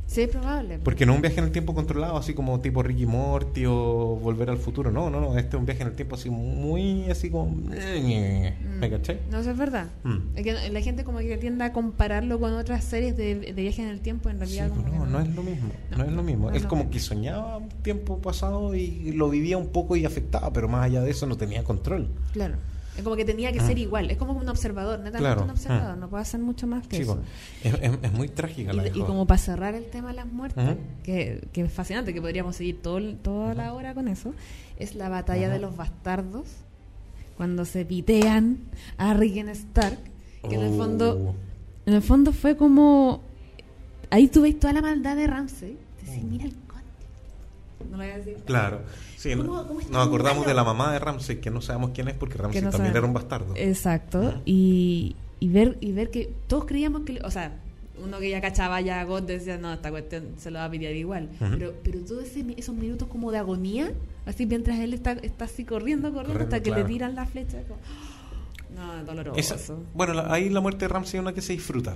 Sí, es probable. Porque no es un viaje en el tiempo controlado, así como tipo Ricky Morty o Volver al Futuro. No, no, no. Este es un viaje en el tiempo así muy así como... Mm. ¿Me caché? No, eso es verdad. Mm. Es que la gente como que tiende a compararlo con otras series de, de viaje en el tiempo, en Sí, realidad como que no, no es lo mismo. No, No, es lo mismo. no es lo como mismo. que soñaba un tiempo pasado y lo vivía un poco y afectaba, pero más allá de eso no tenía control. Claro. Es como que tenía que Ah. ser igual. Es como un observador, netamente Claro. un observador. Ah. No puede hacer mucho más que Sí, eso. es, es- es muy trágica Y, la y como para cerrar el tema de las muertes, que, que es fascinante, que podríamos seguir todo, toda la hora con eso, es la batalla de los bastardos, cuando se pitean a Rickon Stark Que en el Oh. fondo, en el fondo fue como ahí tú ves toda la maldad de Ramsey. Decís, Mm. mira el. No lo voy a decir. Claro. Sí, ¿Cómo- nos acordamos de la mamá de Ramsey, que no sabemos quién es porque Ramsey no también era un bastardo. Exacto. Y, y ver y ver que todos creíamos que, o sea, uno que ya cachaba ya a God decía, no, esta cuestión se lo va a pillar igual. Pero, pero todos esos minutos como de agonía, así mientras él está, está así corriendo, corriendo, Corriendo, hasta que claro. le tiran la flecha. como, [gasps] no, es doloroso. Esa- bueno, la- ahí la muerte de Ramsey es una que se disfruta.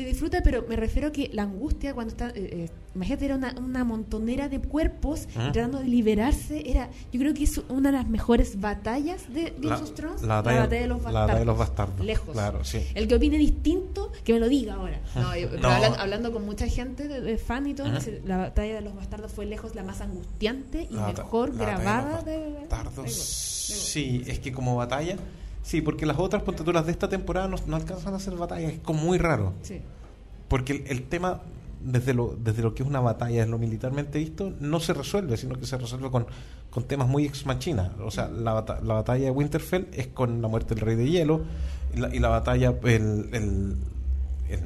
Se disfruta, pero me refiero a que la angustia cuando está, eh, eh, imagínate, era una, una montonera de cuerpos Ujú. tratando de liberarse, era, yo creo que es una de las mejores batallas de Game La, of Thrones, la batalla, de los la bastardos. batalla de los bastardos. Lejos. Claro, sí. El que opine distinto, que me lo diga ahora. [laughs] No, yo- pero No. hablan- hablando con mucha gente, de, de fan y todo, dice, la batalla de los bastardos fue lejos la más angustiante y La mejor la grabada de bastardos. de- Sí, es que como batalla, sí, porque las otras punturas de esta temporada no, no alcanzan a ser batallas, es como muy raro. Sí. Porque el, el tema, desde lo, desde lo que es una batalla, es lo militarmente visto, no se resuelve, sino que se resuelve con, con temas muy ex machina. O sea, la, bata- la batalla de Winterfell es con la muerte del rey de hielo, y la, y la batalla, el, el- el-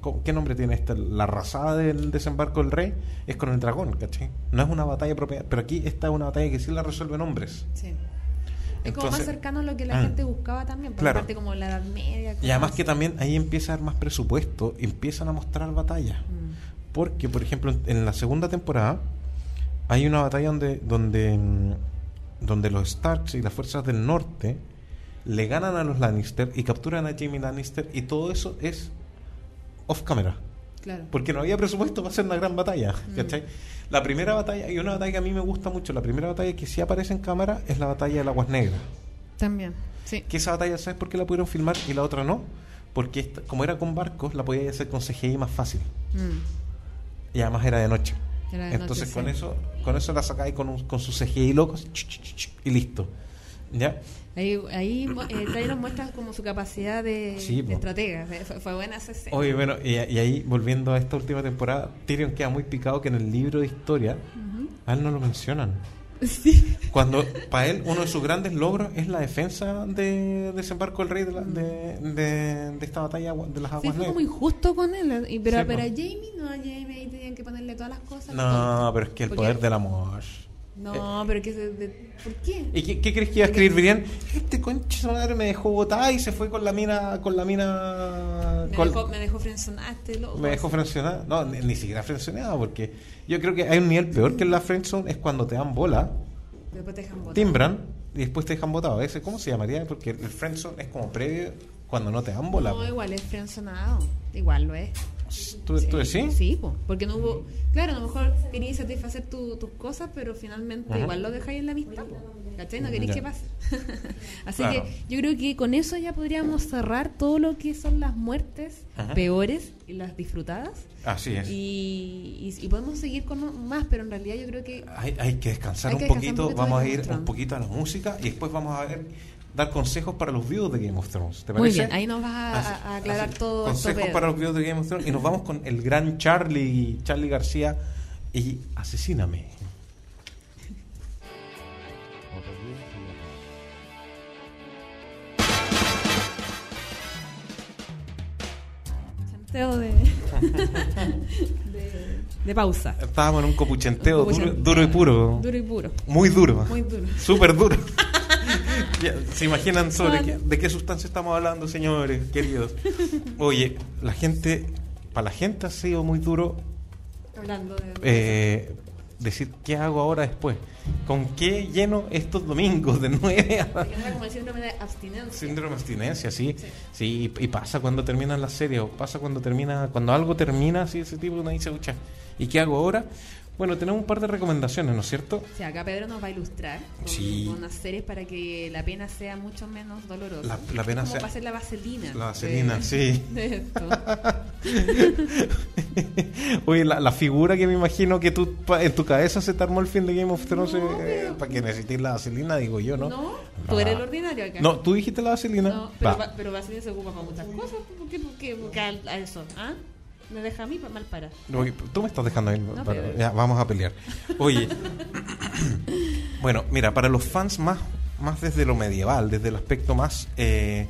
¿cómo- ¿qué nombre tiene esta? La arrasada del desembarco del rey es con el dragón, ¿cachai? No es una batalla propia, pero aquí esta es una batalla que sí la resuelven hombres. sí. Es como más cercano a lo que la Mm. gente buscaba también, por Claro. parte como la Edad Media. Y además así. que también ahí empieza a haber más presupuesto, empiezan a mostrar batallas. Mm. Porque, por ejemplo, en- en la segunda temporada hay una batalla donde, donde, mm, donde los Starks y las fuerzas del norte le ganan a los Lannister y capturan a Jamie Lannister y todo eso es off camera. Claro. Porque no había presupuesto para hacer una gran batalla. Mm. ¿cachai? La primera batalla, y una batalla que a mí me gusta mucho, la primera batalla que sí aparece en cámara es la batalla del Aguas Negras. También. Sí. Que esa batalla, ¿sabes por qué la pudieron filmar y la otra no? Porque esta- como era con barcos, la podía hacer con CGI más fácil. Mm. Y además era de noche. Era de Entonces noche, con sí. eso con eso la sacáis con, un- con su CGI locos y listo. ¿Ya? Ahí, ahí eh, Tyron muestra como su capacidad de, Sí, de estratega. Fue, fue buena esa escena. Oye, bueno, y, y ahí volviendo a esta última temporada, Tyrion queda muy picado que en el libro de historia Ujú. a él no lo mencionan. Sí. Cuando para él uno de sus grandes logros es la defensa de desembarco del rey de, la- de, de- de esta batalla de las Sí, aguas fue como injusto con él. y- Pero, Sí, pero a Jamie, no, a Jamie ahí tenían que ponerle todas las cosas. No, pero es que el poder del amor. No, pero que se, de- ¿por qué? ¿Y qué, qué crees que iba a escribir Brian? Este concha su madre me dejó botada y se fue con la mina con la mina Me con- dejó, me dejó frenzonaste, loco. me dejó frencionada. No, ni, ni siquiera frencionada porque yo creo que hay un nivel peor que en la friendzone es cuando te dan bola, Después te dejan botar. timbran y después te dejan botado. Ese cómo se llamaría? Porque el friendzone es como previo cuando no te dan bola. No, igual es frenzonado. Igual lo es. ¿Tú, tú decís? Sí, po, porque no hubo. Claro, a lo mejor querías satisfacer tu- tus cosas, pero finalmente Ajá. igual lo dejáis en la amistad. ¿Cachai? No queréis que pase. [laughs] Así Claro. que yo creo que con eso ya podríamos cerrar todo lo que son las muertes Ajá. peores y las disfrutadas. Así es. Y, y- y podemos seguir con más, pero en realidad yo creo que Hay, hay que descansar Hay un que descansar poquito, un poquito vamos a ir un poquito a la música y después vamos a ver dar consejos para los views de Game of Thrones. ¿Te Muy bien, ahí nos vas a, Así- a- a aclarar así, todo Consejos para los views de Game of Thrones y nos vamos con el gran Charlie, Charlie García y Asesíname. chanteo de, [laughs] de, de pausa. Estábamos en un copuchenteo Un duro, copuchenteo. duro y puro. Duro y puro. Muy duro. Muy duro. Súper duro. [laughs] Ya, ¿Se imaginan sobre qué- de qué sustancia estamos hablando, señores, queridos? Oye, la gente, para la gente ha sido muy duro Hablando de. eh, decir qué hago ahora después. ¿Con qué lleno estos domingos de 9 a como el síndrome de abstinencia. Síndrome de abstinencia, sí. Sí. Sí, y y pasa cuando terminan las series, o pasa cuando termina, cuando algo termina así ese tipo, uno dice, "Ucha, ¿y qué hago ahora? Bueno, tenemos un par de recomendaciones, ¿no es cierto? O sea, acá Pedro nos va a ilustrar con, Sí. con unas series para que la pena sea mucho menos dolorosa. La- la pena como sea- va a ser la vaselina. La vaselina, de- sí. [laughs] De esto. [laughs] Oye, la, la figura que me imagino que tú pa- en tu cabeza se te armó el fin de Game of Thrones No, eh, pero- para que necesites la vaselina, digo yo, ¿no? No, tú eres el ordinario acá. No, tú dijiste la vaselina. No, pero, Va. va- pero vaselina se ocupa para muchas cosas. ¿Por qué, por qué, por qué a eso? ¿Ah? Me deja a mí mal para. Oye, tú me estás dejando ahí. para- pero- ya, vamos a pelear. Oye, [coughs] bueno, mira, para los fans más, más desde lo medieval, desde el aspecto más, eh,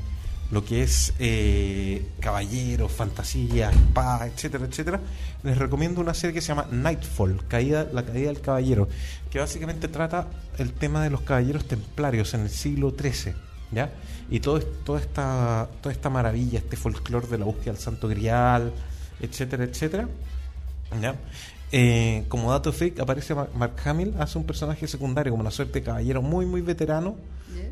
lo que es eh, caballeros, fantasía, espada, etcétera, etcétera, les recomiendo una serie que se llama Nightfall, caída, la caída del caballero, que básicamente trata el tema de los caballeros templarios en el siglo XIII, ¿ya? Y todo, toda esta, toda esta maravilla, este folclore de la búsqueda del Santo Grial, etcétera, etcétera. ¿ya? Eh, como dato fake aparece Ma- Mark Hamill, hace un personaje secundario como una suerte de caballero muy muy veterano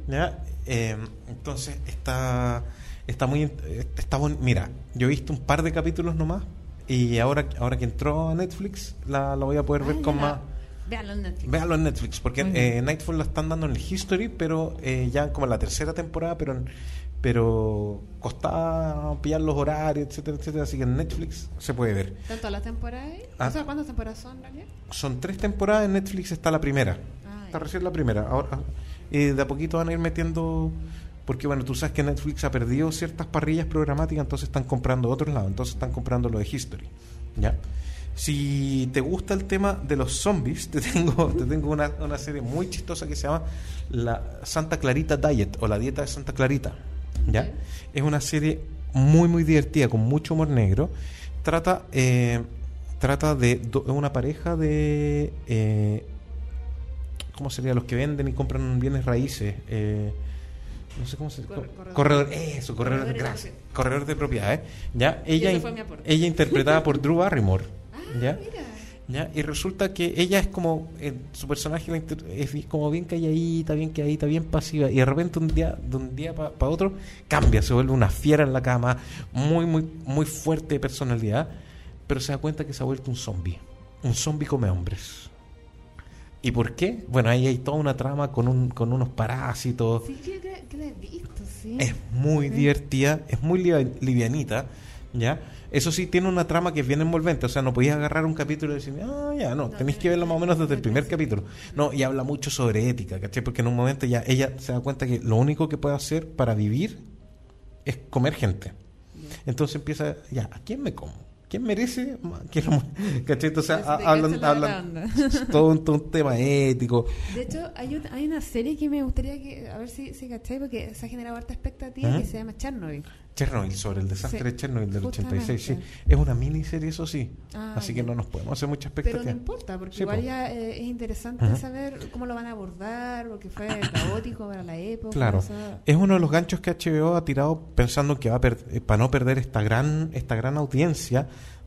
¿ya? Eh, entonces está está muy está bon- mira yo he visto un par de capítulos nomás y ahora ahora que entró a Netflix la, la voy a poder ver Ah, con ya. más Véanlo en Netflix. Véalo en Netflix, porque eh, Nightfall la están dando en el History, pero eh, ya como en la tercera temporada, pero en- pero costaba pillar los horarios, etcétera, etcétera, así que en Netflix se puede ver. ¿Están todas las temporadas ahí? Ah. O sea, ¿cuántas temporadas son, en realidad? Son tres temporadas, en Netflix está la primera. Ah, Está recién la primera. Ahora, y de a poquito van a ir metiendo, porque bueno, tú sabes que Netflix ha perdido ciertas parrillas programáticas, entonces están comprando otros lados, entonces están comprando lo de History. ¿Ya? Si te gusta el tema de los zombies, [laughs] te tengo, te tengo una, una serie muy chistosa que se llama la Santa Clarita Diet o la dieta de Santa Clarita. ¿Ya? Es una serie muy muy divertida, con mucho humor negro. Trata, eh, trata de do- una pareja de eh, ¿cómo sería? Los que venden y compran bienes raíces. eh, no sé cómo se Cor- corredor. corredor. eso, corredor, Corredores de gracias. Corredor de propiedades. ¿Ya? Ella, ella interpretada por [laughs] Drew Barrymore. Ah, ¿Ya? mira. ¿Ya? Y resulta que ella es como, eh, su personaje es como bien calladita, bien calladita, bien pasiva, y de repente un día, de un día para otro, cambia, se vuelve una fiera en la cama, muy, muy, muy fuerte de personalidad, pero se da cuenta que se ha vuelto un zombie. Un zombie come hombres. ¿Y por qué? Bueno, ahí hay toda una trama con, un, con unos parásitos. Sí, que, que, que la he visto, sí. Es muy Sí. divertida, es muy livi- livianita, ¿ya? Eso sí, tiene una trama que es bien envolvente, o sea, no podías agarrar un capítulo y decir, ah, ya, no, tenéis que verlo más o menos desde el primer capítulo. No, y habla mucho sobre ética, ¿cachai? Porque en un momento ya ella se da cuenta que lo único que puede hacer para vivir es comer gente. Entonces empieza, ya, ¿a quién me como? ¿Quién merece? ¿Quién no- [laughs] ¿Cachai? Entonces ha- hablan, [laughs] todo, un, todo un tema ético. De hecho, hay, un- hay una serie que me gustaría que, a ver si, si cachai, porque se ha generado harta expectativa que se llama Chernobyl. Chernobyl, sobre el desastre Sí, de Chernobyl del 86, sí. justamente. Es una miniserie, eso sí. Ah, Así que no nos podemos hacer mucha Pero no expectativa. importa, porque Sí, igual po. ya eh, es interesante Ajá. saber cómo lo van a abordar, porque fue caótico para la época. Claro. o sea, Es uno de los ganchos que HBO ha tirado pensando que va a per- eh, para no perder esta gran esta gran audiencia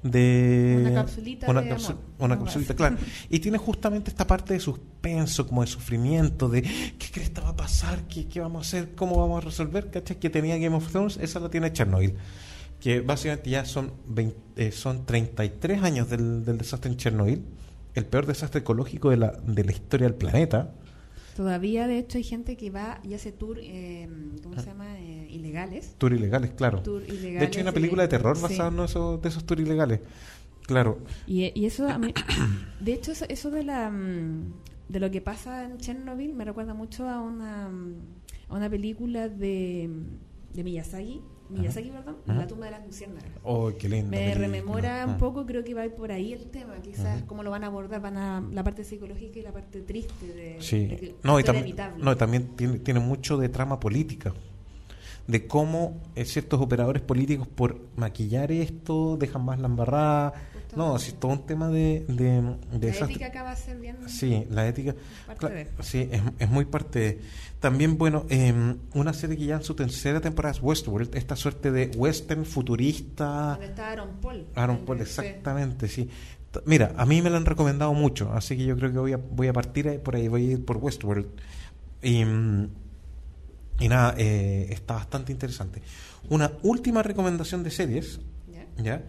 de Una capsulita una, de capsu- amor. una No capsulita, más. claro. [laughs] Y tiene justamente esta parte de suspenso, como de sufrimiento, de qué crees que va a pasar, qué, qué vamos a hacer, cómo vamos a resolver, ¿cachai? Que tenía Game of Thrones, esa la tiene Chernobyl. Que básicamente ya son 20 eh, son 33 años del, del desastre en Chernobyl, el peor desastre ecológico de la, de la historia del planeta. Todavía, de hecho, hay gente que va y hace tour, eh, ¿cómo se llama? Eh, ilegales. Tour ilegales, claro. Tour ilegales. De hecho, hay una película de terror sí. basada en esos, de esos tours ilegales. Claro. Y, y eso a mí, [coughs] de hecho, eso, eso de la mm, de lo que pasa en Chernobyl me recuerda mucho a una mm, a una película de, de Miyazaki, Miyazaki, perdón, Ajá. La tumba de las luciérnagas. Oh, qué lindo. Me rememora un poco, creo que va por ahí el tema, quizás Ujú. cómo lo van a abordar, van a la parte psicológica y la parte triste de, Sí. de que No, y, esto tam- era evitable. no, y también tiene, tiene mucho de trama política. De cómo eh, ciertos operadores políticos, por maquillar esto, dejan más la embarrada. No, es todo un tema de. de, de la ética acá va a ser bien Sí, la ética. parte de. Sí, es, es muy parte de. También, bueno, eh, una serie que ya en su tercera temporada es Westworld, esta suerte de western futurista. Donde está Aaron Paul. Aaron Paul, sí. exactamente, sí. Mira, a mí me lo han recomendado mucho, así que yo creo que voy a, voy a partir por ahí, voy a ir por Westworld. Y, mm, y nada, eh, está bastante interesante. Una última recomendación de series, ¿Ya? ¿ya?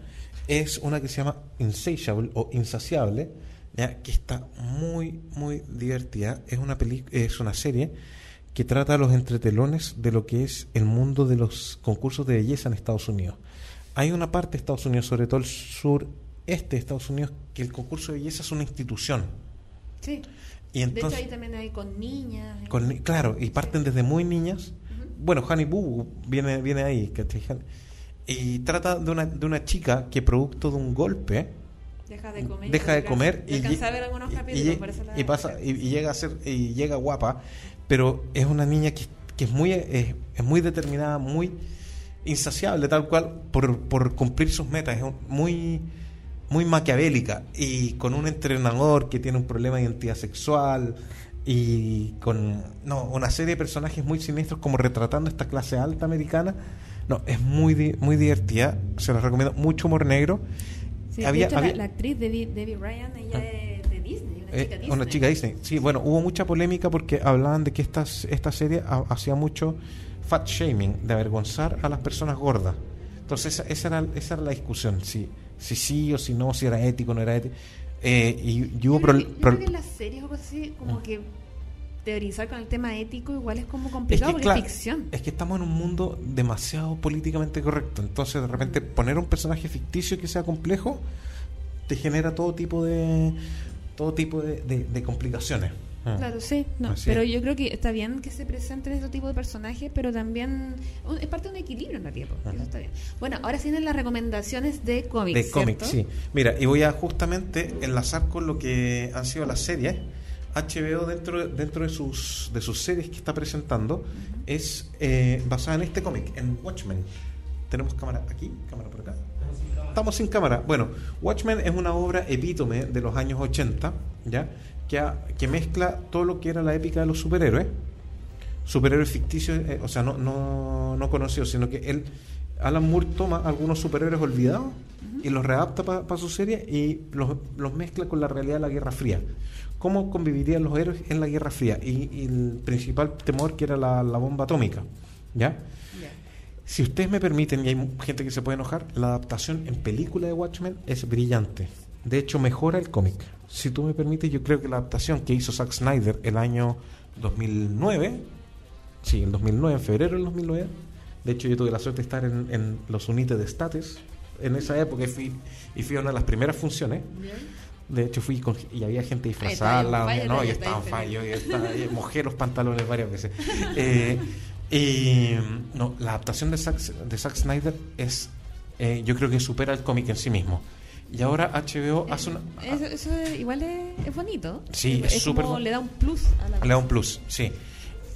Es una que se llama Insatiable o Insaciable, ¿ya? Que está muy, muy divertida. Es una, peli es una serie que trata los entretelones de lo que es el mundo de los concursos de belleza en Estados Unidos. Hay una parte de Estados Unidos, sobre todo el sureste de Estados Unidos, que el concurso de belleza es una institución. Sí. Y de hecho, entonces, ahí también hay con niñas. con claro, y parten desde muy niñas. Bueno, Honey Boo viene, viene ahí, ¿cachai? Y trata de una, de una chica que producto de un golpe Deja de comer. deja de comer y, y, pasa y, y llega a ser y llega guapa pero es una niña que, que es muy es, es muy determinada muy insaciable, tal cual, por, por cumplir sus metas. Es muy, muy maquiavélica y con un entrenador que tiene un problema de identidad sexual y con no, una serie de personajes muy siniestros como retratando esta clase alta americana. No, es muy, di- muy divertida, se los recomiendo. Mucho humor negro. Sí, Había- de hecho, la- había- la, actriz Debbie, Debbie Ryan, ella Ah. es de Disney, una Eh, chica Disney. una chica Disney. Sí, bueno, hubo mucha polémica porque hablaban de que esta, esta serie ha- hacía mucho fat shaming, de avergonzar a las personas gordas. Entonces, esa, esa era, esa era la discusión, si, si sí o si no, si era ético o no era ético. Eh, y, y Yo hubo creo, pro- que, yo pro- creo que en las series o cosas así, como Mm. que teorizar con el tema ético igual es como es complicado que, porque claro, es ficción. es que estamos en un mundo demasiado políticamente correcto. Entonces, de repente, poner un personaje ficticio que sea complejo te genera todo tipo de todo tipo de, de- de complicaciones. Mm. Claro, sí, no, Así pero es. yo creo que está bien que se presenten este tipo de personajes, pero también un- es parte de un equilibrio en realidad, porque eso está bien. Bueno, ahora sí vienen las recomendaciones de cómics, de cómics, sí. Mira, y voy a justamente enlazar con lo que han sido las series. HBO dentro dentro de sus de sus series que está presentando es eh, basada en este cómic, en Watchmen. Tenemos cámara aquí, cámara por acá. Estamos sin cámara. Bueno, Watchmen es una obra epítome de los años 80, ¿ya? Que, ha- que mezcla todo lo que era la épica de los superhéroes, superhéroes ficticios, eh, o sea, no, no, no conocidos, sino que él, Alan Moore toma algunos superhéroes olvidados y los readapta para su serie y los, los mezcla con la realidad de la Guerra Fría. ¿Cómo convivirían los héroes en la Guerra Fría? Y, y el principal temor que era la, la bomba atómica, ¿ya? Si ustedes me permiten, y hay gente que se puede enojar, la adaptación en película de Watchmen es brillante. De hecho, mejora el cómic. Si tú me permites, yo creo que la adaptación que hizo Zack Snyder el año 2009, sí, el 2009, en febrero del 2009, de hecho yo tuve la suerte de estar en, en los United States en esa época y fui, y fui a una de las primeras funciones. De hecho, fui con, y había gente disfrazada. no, vaya, yo estaba en vaya, fallo, yo estaba- mojé los pantalones varias veces. [laughs] Eh, y no, la adaptación de Zack, de Zack Snyder es, eh, yo creo que supera el cómic en sí mismo. Y ahora HBO hace una. Eso, eso igual es, es bonito. Sí, es es súper le da un plus a la Le da un plus, sí.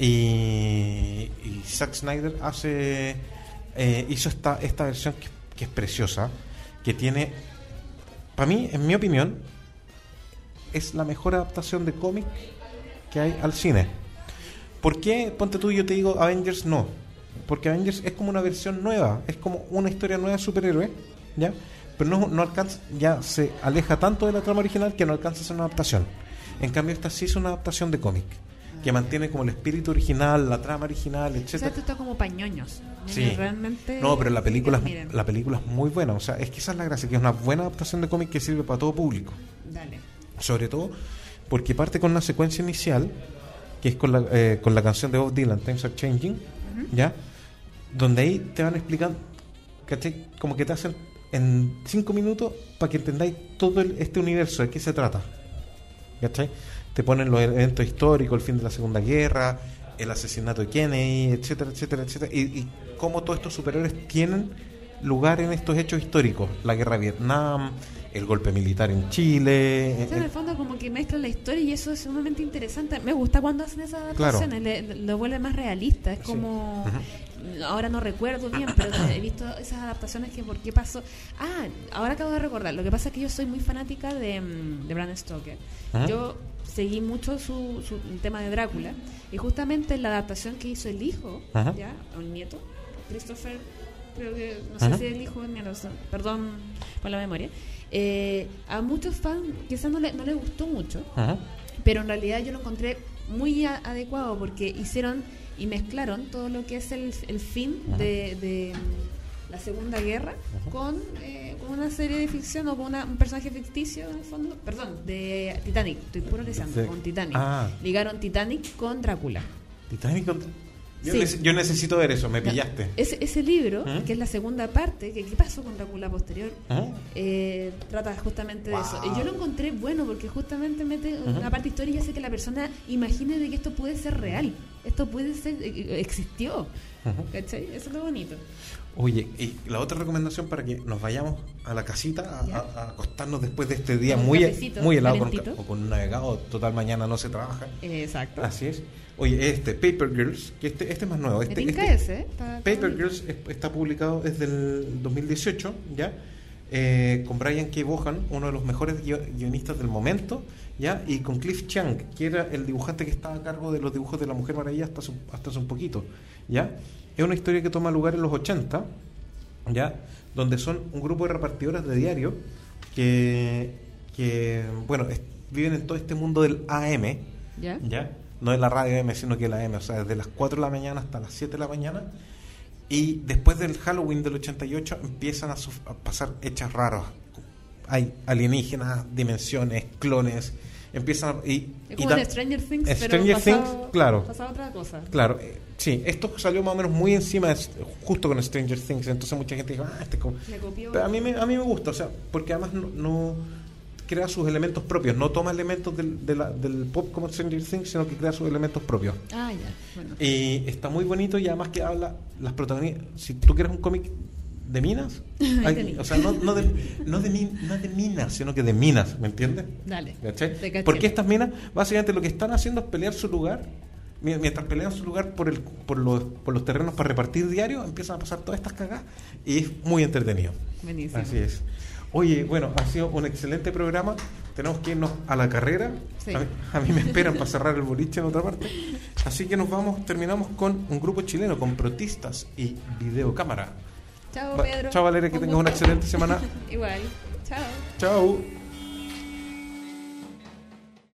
Y, y Zack Snyder hace eh, hizo esta, esta versión que, es preciosa, que tiene, para mí, en mi opinión, es la mejor adaptación de cómic que hay al cine. ¿Por qué, ponte tú, yo te digo Avengers no? Porque Avengers es como una versión nueva, es como una historia nueva de superhéroes, ¿ya? Pero no, no alcanza, ya se aleja tanto de la trama original que no alcanza a ser una adaptación. En cambio, esta sí es una adaptación de cómic, que mantiene como el espíritu original, la trama original, O sea, esto está como pañoños. Sí. Realmente. No, pero la película, Miren, la película es muy buena. O sea, es que esa es la gracia, que es una buena adaptación de cómic que sirve para todo público. Dale. Sobre todo porque parte con una secuencia inicial, que es con la, eh, con la canción de Bob Dylan, Times Are Changing, ¿ya? Donde ahí te van explicando, ¿cachai? Como que te hacen en cinco minutos para que entendáis todo el- este universo, de qué se trata. ¿Cachai? Te ponen los eventos históricos, el fin de la Segunda Guerra, el asesinato de Kennedy, etcétera, etcétera, etcétera. Y, y cómo todos estos superhéroes tienen lugar en estos hechos históricos. La guerra de Vietnam, el golpe militar en Chile. Sea, en eh, el fondo como que mezclan la historia y eso es sumamente interesante. Me gusta cuando hacen esas adaptaciones, le- le- lo vuelve más realista. Es como... Ahora no recuerdo bien, pero [coughs] he visto esas adaptaciones que por qué pasó... Ah, ahora acabo de recordar. Lo que pasa es que yo soy muy fanática de, mm, de Bram Stoker. Ujú. Yo seguí mucho su, su el tema de Drácula y justamente la adaptación que hizo el hijo, ya, o el nieto, Christopher, creo que, no sé si es el hijo perdón por la memoria, eh, a muchos fans quizás no le, no le gustó mucho, pero en realidad yo lo encontré muy adecuado porque hicieron y mezclaron todo lo que es el, el fin de, de la Segunda Guerra con, eh, con una serie de ficción o con una- un personaje ficticio en el fondo, perdón, de Titanic, estoy puro De- con Titanic. Ah. Ligaron Titanic con Drácula. Titanic. Yo, Sí. yo necesito ver eso, me pillaste. Ese, ese libro, ¿Mm? que es la segunda parte, que qué pasó con Drácula posterior, Ajá. eh, trata justamente de eso. Y yo lo encontré bueno porque justamente mete una parte histórica y hace que la persona imagine de que esto puede ser real. Esto puede ser, eh, eh, existió. ¿Cachai? Eso es lo bonito. Oye, y la otra recomendación para que nos vayamos a la casita a, Ya. a- a acostarnos después de este día muy, cafecito, muy helado con, o con un navegado, total mañana no se trabaja. Exacto. Así es. Oye, este, Paper Girls, que este, este es más nuevo. Este, este- ese, ¿eh? Está- Paper. Girls es- está publicado desde el 2018, ¿ya? Eh, con Brian K. Bohan, uno de los mejores guio- guionistas del momento, ¿ya? Y con Cliff Chang, que era el dibujante que estaba a cargo de los dibujos de la Mujer Maravilla hasta, hace- hasta hace un poquito, ¿ya? Es una historia que toma lugar en los 80, ¿ya? Donde son un grupo de repartidoras de diario que, que bueno, es- viven en todo este mundo del AM, ¿Ya? ¿ya? No de la radio M, sino que la M, o sea, desde las 4 de la mañana hasta las 7 de la mañana. Y después del Halloween del 88 empiezan a, a pasar hechos raros. Hay alienígenas, dimensiones, clones, empiezan y, Es y como ta- en Stranger Things, pero Stranger pasado, Things, claro. pasado otra cosa. Claro, eh, sí, esto salió más o menos muy encima, de- justo con Stranger Things, entonces mucha gente dijo, ah, este es como... Le copió. Pero a mí, me, a mí me gusta, o sea, porque además no, no crea sus elementos propios, no toma elementos del, de la- del pop como Stranger Things, sino que crea sus elementos propios. Ah, ya. Bueno. Y está muy bonito y además que habla las protagonistas. Si tú quieres un cómic de minas, [laughs] de o sea, no, no, de, no, de min- no de minas, sino que de minas, ¿me entiendes? Dale. Porque estas minas, básicamente lo que están haciendo es pelear su lugar. mi- Mientras pelean su lugar por, el, por, los, por los terrenos para repartir diario, empiezan a pasar todas estas cagadas y es muy entretenido. Buenísimo. Así es. Oye, bueno, ha sido un excelente programa. Tenemos que irnos a la carrera. Sí. A, mí, a mí me esperan para cerrar el boliche en otra parte. Así que nos vamos, terminamos con un grupo chileno, con protistas y videocámara. Chao, Pedro. Chao, Valeria, que Un tengas una excelente semana. [laughs] Igual. Chao. Chao.